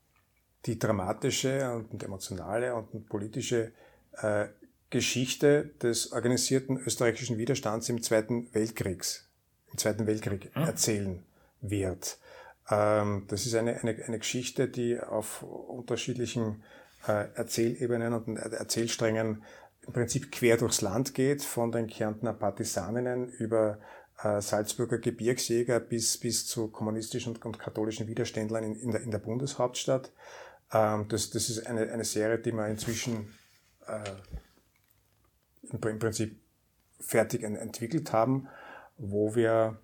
C: die dramatische und emotionale und politische äh, Geschichte des organisierten österreichischen Widerstands im Zweiten Weltkriegs, im Zweiten Weltkrieg hm? erzählen wird. Ähm, das ist eine, eine, eine Geschichte, die auf unterschiedlichen äh, Erzählebenen und Erzählsträngen im Prinzip quer durchs Land geht, von den Kärntner Partisaninnen über äh, Salzburger Gebirgsjäger bis, bis zu kommunistischen und, katholischen Widerständlern in, in, der, in der Bundeshauptstadt. Ähm, das, das ist eine, eine Serie, die man inzwischen äh, im Prinzip fertig entwickelt haben, wo wir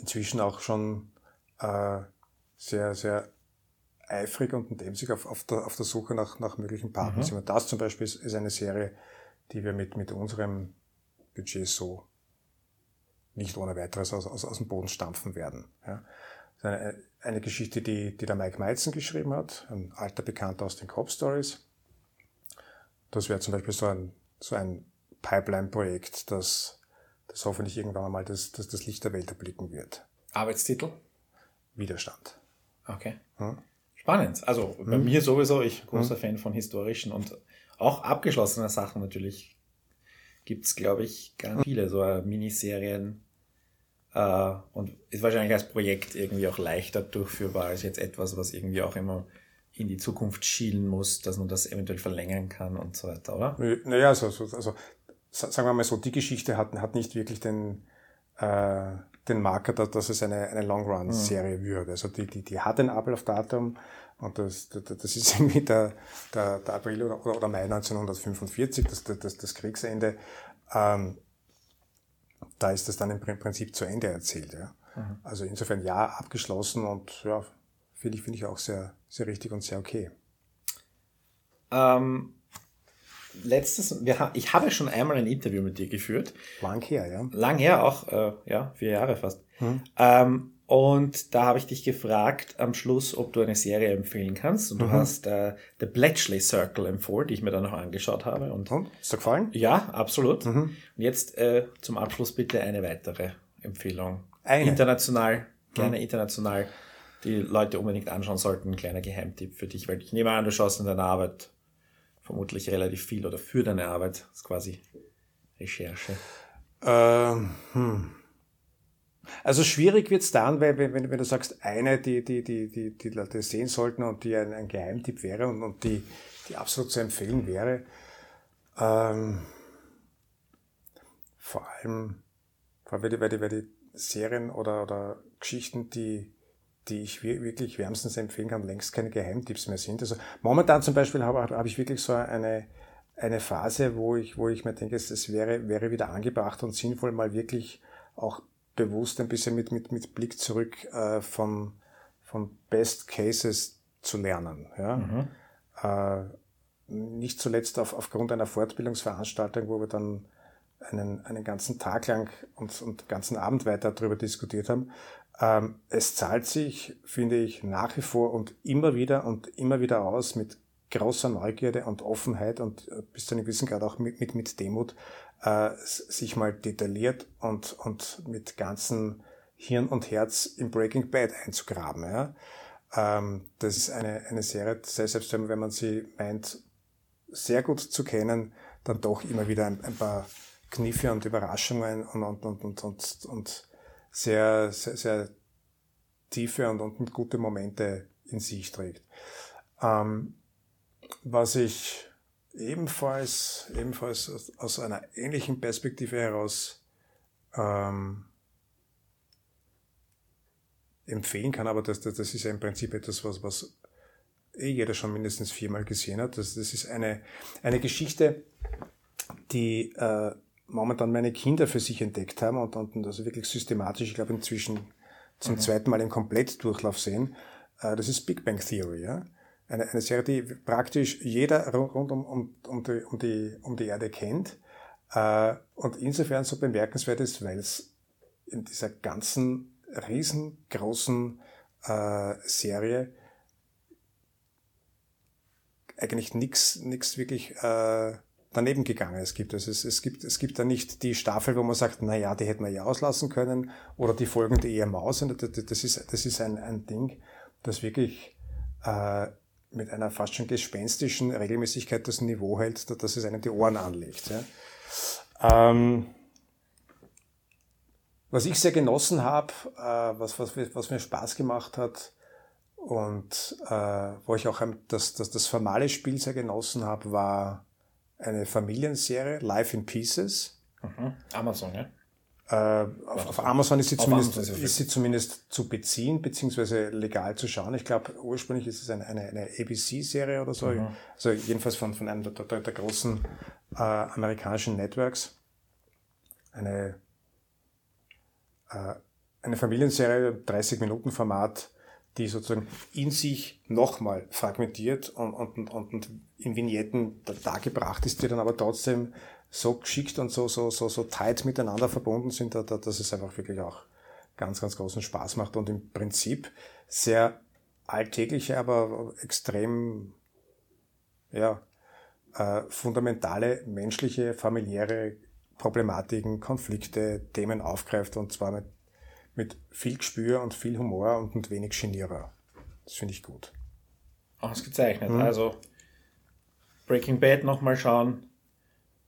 C: inzwischen auch schon äh, sehr, sehr eifrig und emsig auf, auf, der, auf der Suche nach, nach möglichen Partnern mhm. sind. Und das zum Beispiel ist, ist eine Serie, die wir mit, mit unserem Budget so nicht ohne weiteres aus, aus, aus dem Boden stampfen werden. Ja. Eine, eine Geschichte, die, die der Mike Meitzen geschrieben hat, ein alter Bekannter aus den Cop Stories. Das wäre zum Beispiel so ein so ein Pipeline-Projekt, das, das hoffentlich irgendwann einmal das, das, das Licht der Welt erblicken wird.
B: Arbeitstitel?
C: Widerstand.
B: Okay. Hm? Spannend. Also bei hm? mir sowieso, ich großer hm? Fan von historischen und auch abgeschlossenen Sachen natürlich. Gibt's glaube ich, ganz viele so Miniserien. Äh, und ist wahrscheinlich als Projekt irgendwie auch leichter durchführbar als jetzt etwas, was irgendwie auch immer in die Zukunft schielen muss, dass man das eventuell verlängern kann und so weiter, oder?
C: Naja, also, also sagen wir mal so, die Geschichte hat, hat nicht wirklich den, äh, den Marker, dass, dass es eine, eine Long-Run-Serie mhm. würde. Also die, die, die hat ein Ablaufdatum Und das, das, das ist irgendwie der, der, der April oder, oder Mai 1945, das, das, das Kriegsende. Ähm, da ist das dann im Prinzip zu Ende erzählt. Ja. Mhm. Also insofern ja, abgeschlossen und ja, finde ich, finde ich auch sehr, sehr richtig und sehr okay.
B: Ähm, letztes, wir, ich habe schon einmal ein Interview mit dir geführt.
C: Lang her, ja.
B: Lang her, auch, äh, ja, vier Jahre fast. Mhm. Ähm, und da habe ich dich gefragt am Schluss, ob du eine Serie empfehlen kannst. Und du mhm. hast äh, The Bletchley Circle empfohlen, die ich mir dann noch angeschaut habe. Und,
C: und? Ist dir gefallen?
B: Ja, absolut. Mhm. Und jetzt äh, zum Abschluss bitte eine weitere Empfehlung. Eine. International, gerne mhm. international, die Leute unbedingt anschauen sollten. Ein kleiner Geheimtipp für dich, weil ich nehme an, du schaust in deiner Arbeit vermutlich relativ viel oder für deine Arbeit. Das ist quasi Recherche.
C: Ähm, hm. Also schwierig wird es dann, weil, wenn, wenn du sagst, eine, die, die, die, die, die Leute sehen sollten und die ein, ein Geheimtipp wäre und, und die, die absolut zu empfehlen wäre, ähm, vor allem, vor allem weil die, weil die Serien oder, oder Geschichten, die, die ich wirklich wärmstens empfehlen kann, längst keine Geheimtipps mehr sind. Also momentan zum Beispiel habe, habe ich wirklich so eine, eine Phase, wo ich, wo ich mir denke, es wäre, wäre wieder angebracht und sinnvoll, mal wirklich auch bewusst ein bisschen mit, mit, mit Blick zurück äh, von, von Best Cases zu lernen. Ja? Mhm. Äh, nicht zuletzt auf, aufgrund einer Fortbildungsveranstaltung, wo wir dann einen, einen ganzen Tag lang und, und ganzen Abend weiter darüber diskutiert haben. Ähm, es zahlt sich, finde ich, nach wie vor und immer wieder und immer wieder aus mit großer Neugierde und Offenheit und äh, bis zu einem gewissen Grad auch mit, mit, mit Demut, äh, sich mal detailliert und, und mit ganzen Hirn und Herz im Breaking Bad einzugraben. Ja? Ähm, das ist eine, eine Serie, selbst wenn man sie meint, sehr gut zu kennen, dann doch immer wieder ein, ein paar Kniffe und Überraschungen und, und, und, und, und, und sehr, sehr, sehr tiefe und, und gute Momente in sich trägt. Ähm, was ich ebenfalls, ebenfalls aus, aus einer ähnlichen Perspektive heraus ähm, empfehlen kann, aber das, das, das ist ja im Prinzip etwas, was, was eh jeder schon mindestens viermal gesehen hat. Das, das ist eine, eine Geschichte, die äh, momentan meine Kinder für sich entdeckt haben und, und also wirklich systematisch, ich glaube inzwischen zum mhm. zweiten Mal im Komplettdurchlauf sehen. Äh, das ist Big Bang Theory. Ja? eine, eine Serie, die praktisch jeder rund um, um, um, die, um, die, um die Erde kennt äh, und insofern so bemerkenswert ist, weil es in dieser ganzen riesengroßen äh, Serie eigentlich nichts nichts wirklich äh, daneben gegangen es gibt. Also es, es, gibt. es gibt da nicht die Staffel, wo man sagt, na ja, die hätten wir ja auslassen können oder die Folgen, die eher Maus. Das ist, das ist ein, ein Ding, das wirklich äh, mit einer fast schon gespenstischen Regelmäßigkeit das Niveau hält, dass es einem die Ohren anlegt. Ja. Ähm, was ich sehr genossen habe, äh, was, was, was mir Spaß gemacht hat und äh, wo ich auch das, das, das formale Spiel sehr genossen habe, war eine Familienserie, Life in Pieces.
B: Mhm. Amazon, ja?
C: Äh, auf, auf, Amazon ist sie, zumindest, Amazon ist sie zumindest zu beziehen, beziehungsweise legal zu schauen. Ich glaube, ursprünglich ist es eine, eine, eine ABC-Serie oder so. Mhm. Also jedenfalls von, von einem der, der, der großen äh, amerikanischen Networks. Eine, äh, eine Familienserie, 30 Minuten Format, die sozusagen in sich nochmal fragmentiert und, und, und, und in Vignetten dargebracht ist, die dann aber trotzdem so geschickt und so, so, so, so tight miteinander verbunden sind, dass es einfach wirklich auch ganz, ganz großen Spaß macht und im Prinzip sehr alltägliche, aber extrem, ja, äh, fundamentale menschliche, familiäre Problematiken, Konflikte, Themen aufgreift und zwar mit, mit viel Gespür und viel Humor und mit wenig Genierer. Das finde ich gut.
B: Ausgezeichnet. Hm. Also Breaking Bad nochmal schauen,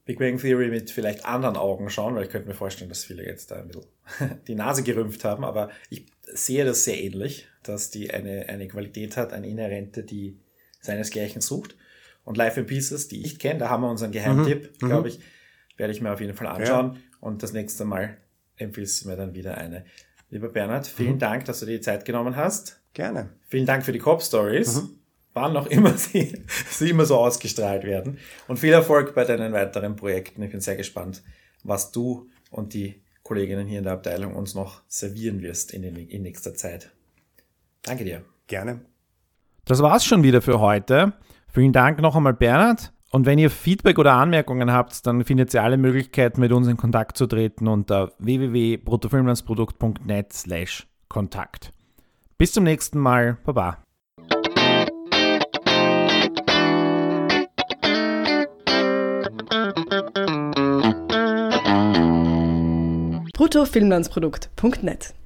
B: Big Bang Theory mit vielleicht anderen Augen schauen, weil ich könnte mir vorstellen, dass viele jetzt da ein bisschen die Nase gerümpft haben, aber ich sehe das sehr ähnlich, dass die eine, eine Qualität hat, eine inhärente, die seinesgleichen sucht. Und Life in Pieces, die ich kenne, da haben wir unseren Geheimtipp, mhm. glaube mhm. ich, werde ich mir auf jeden Fall anschauen. Ja. Und das nächste Mal empfiehlst du mir dann wieder eine. Lieber Bernhard, vielen mhm. Dank, dass du dir die Zeit genommen hast.
C: Gerne.
B: Vielen Dank für die Cop Stories. Mhm. wann auch immer sie, sie immer so ausgestrahlt werden. Und viel Erfolg bei deinen weiteren Projekten. Ich bin sehr gespannt, was du und die Kolleginnen hier in der Abteilung uns noch servieren wirst in, den, in nächster Zeit. Danke dir.
C: Gerne.
B: Das war's schon wieder für heute. Vielen Dank noch einmal, Bernhard. Und wenn ihr Feedback oder Anmerkungen habt, dann findet ihr alle Möglichkeiten, mit uns in Kontakt zu treten unter www.bruttofilmlandsprodukt.net slash Kontakt. Bis zum nächsten Mal. Baba.
A: bruttofilmlandsprodukt.net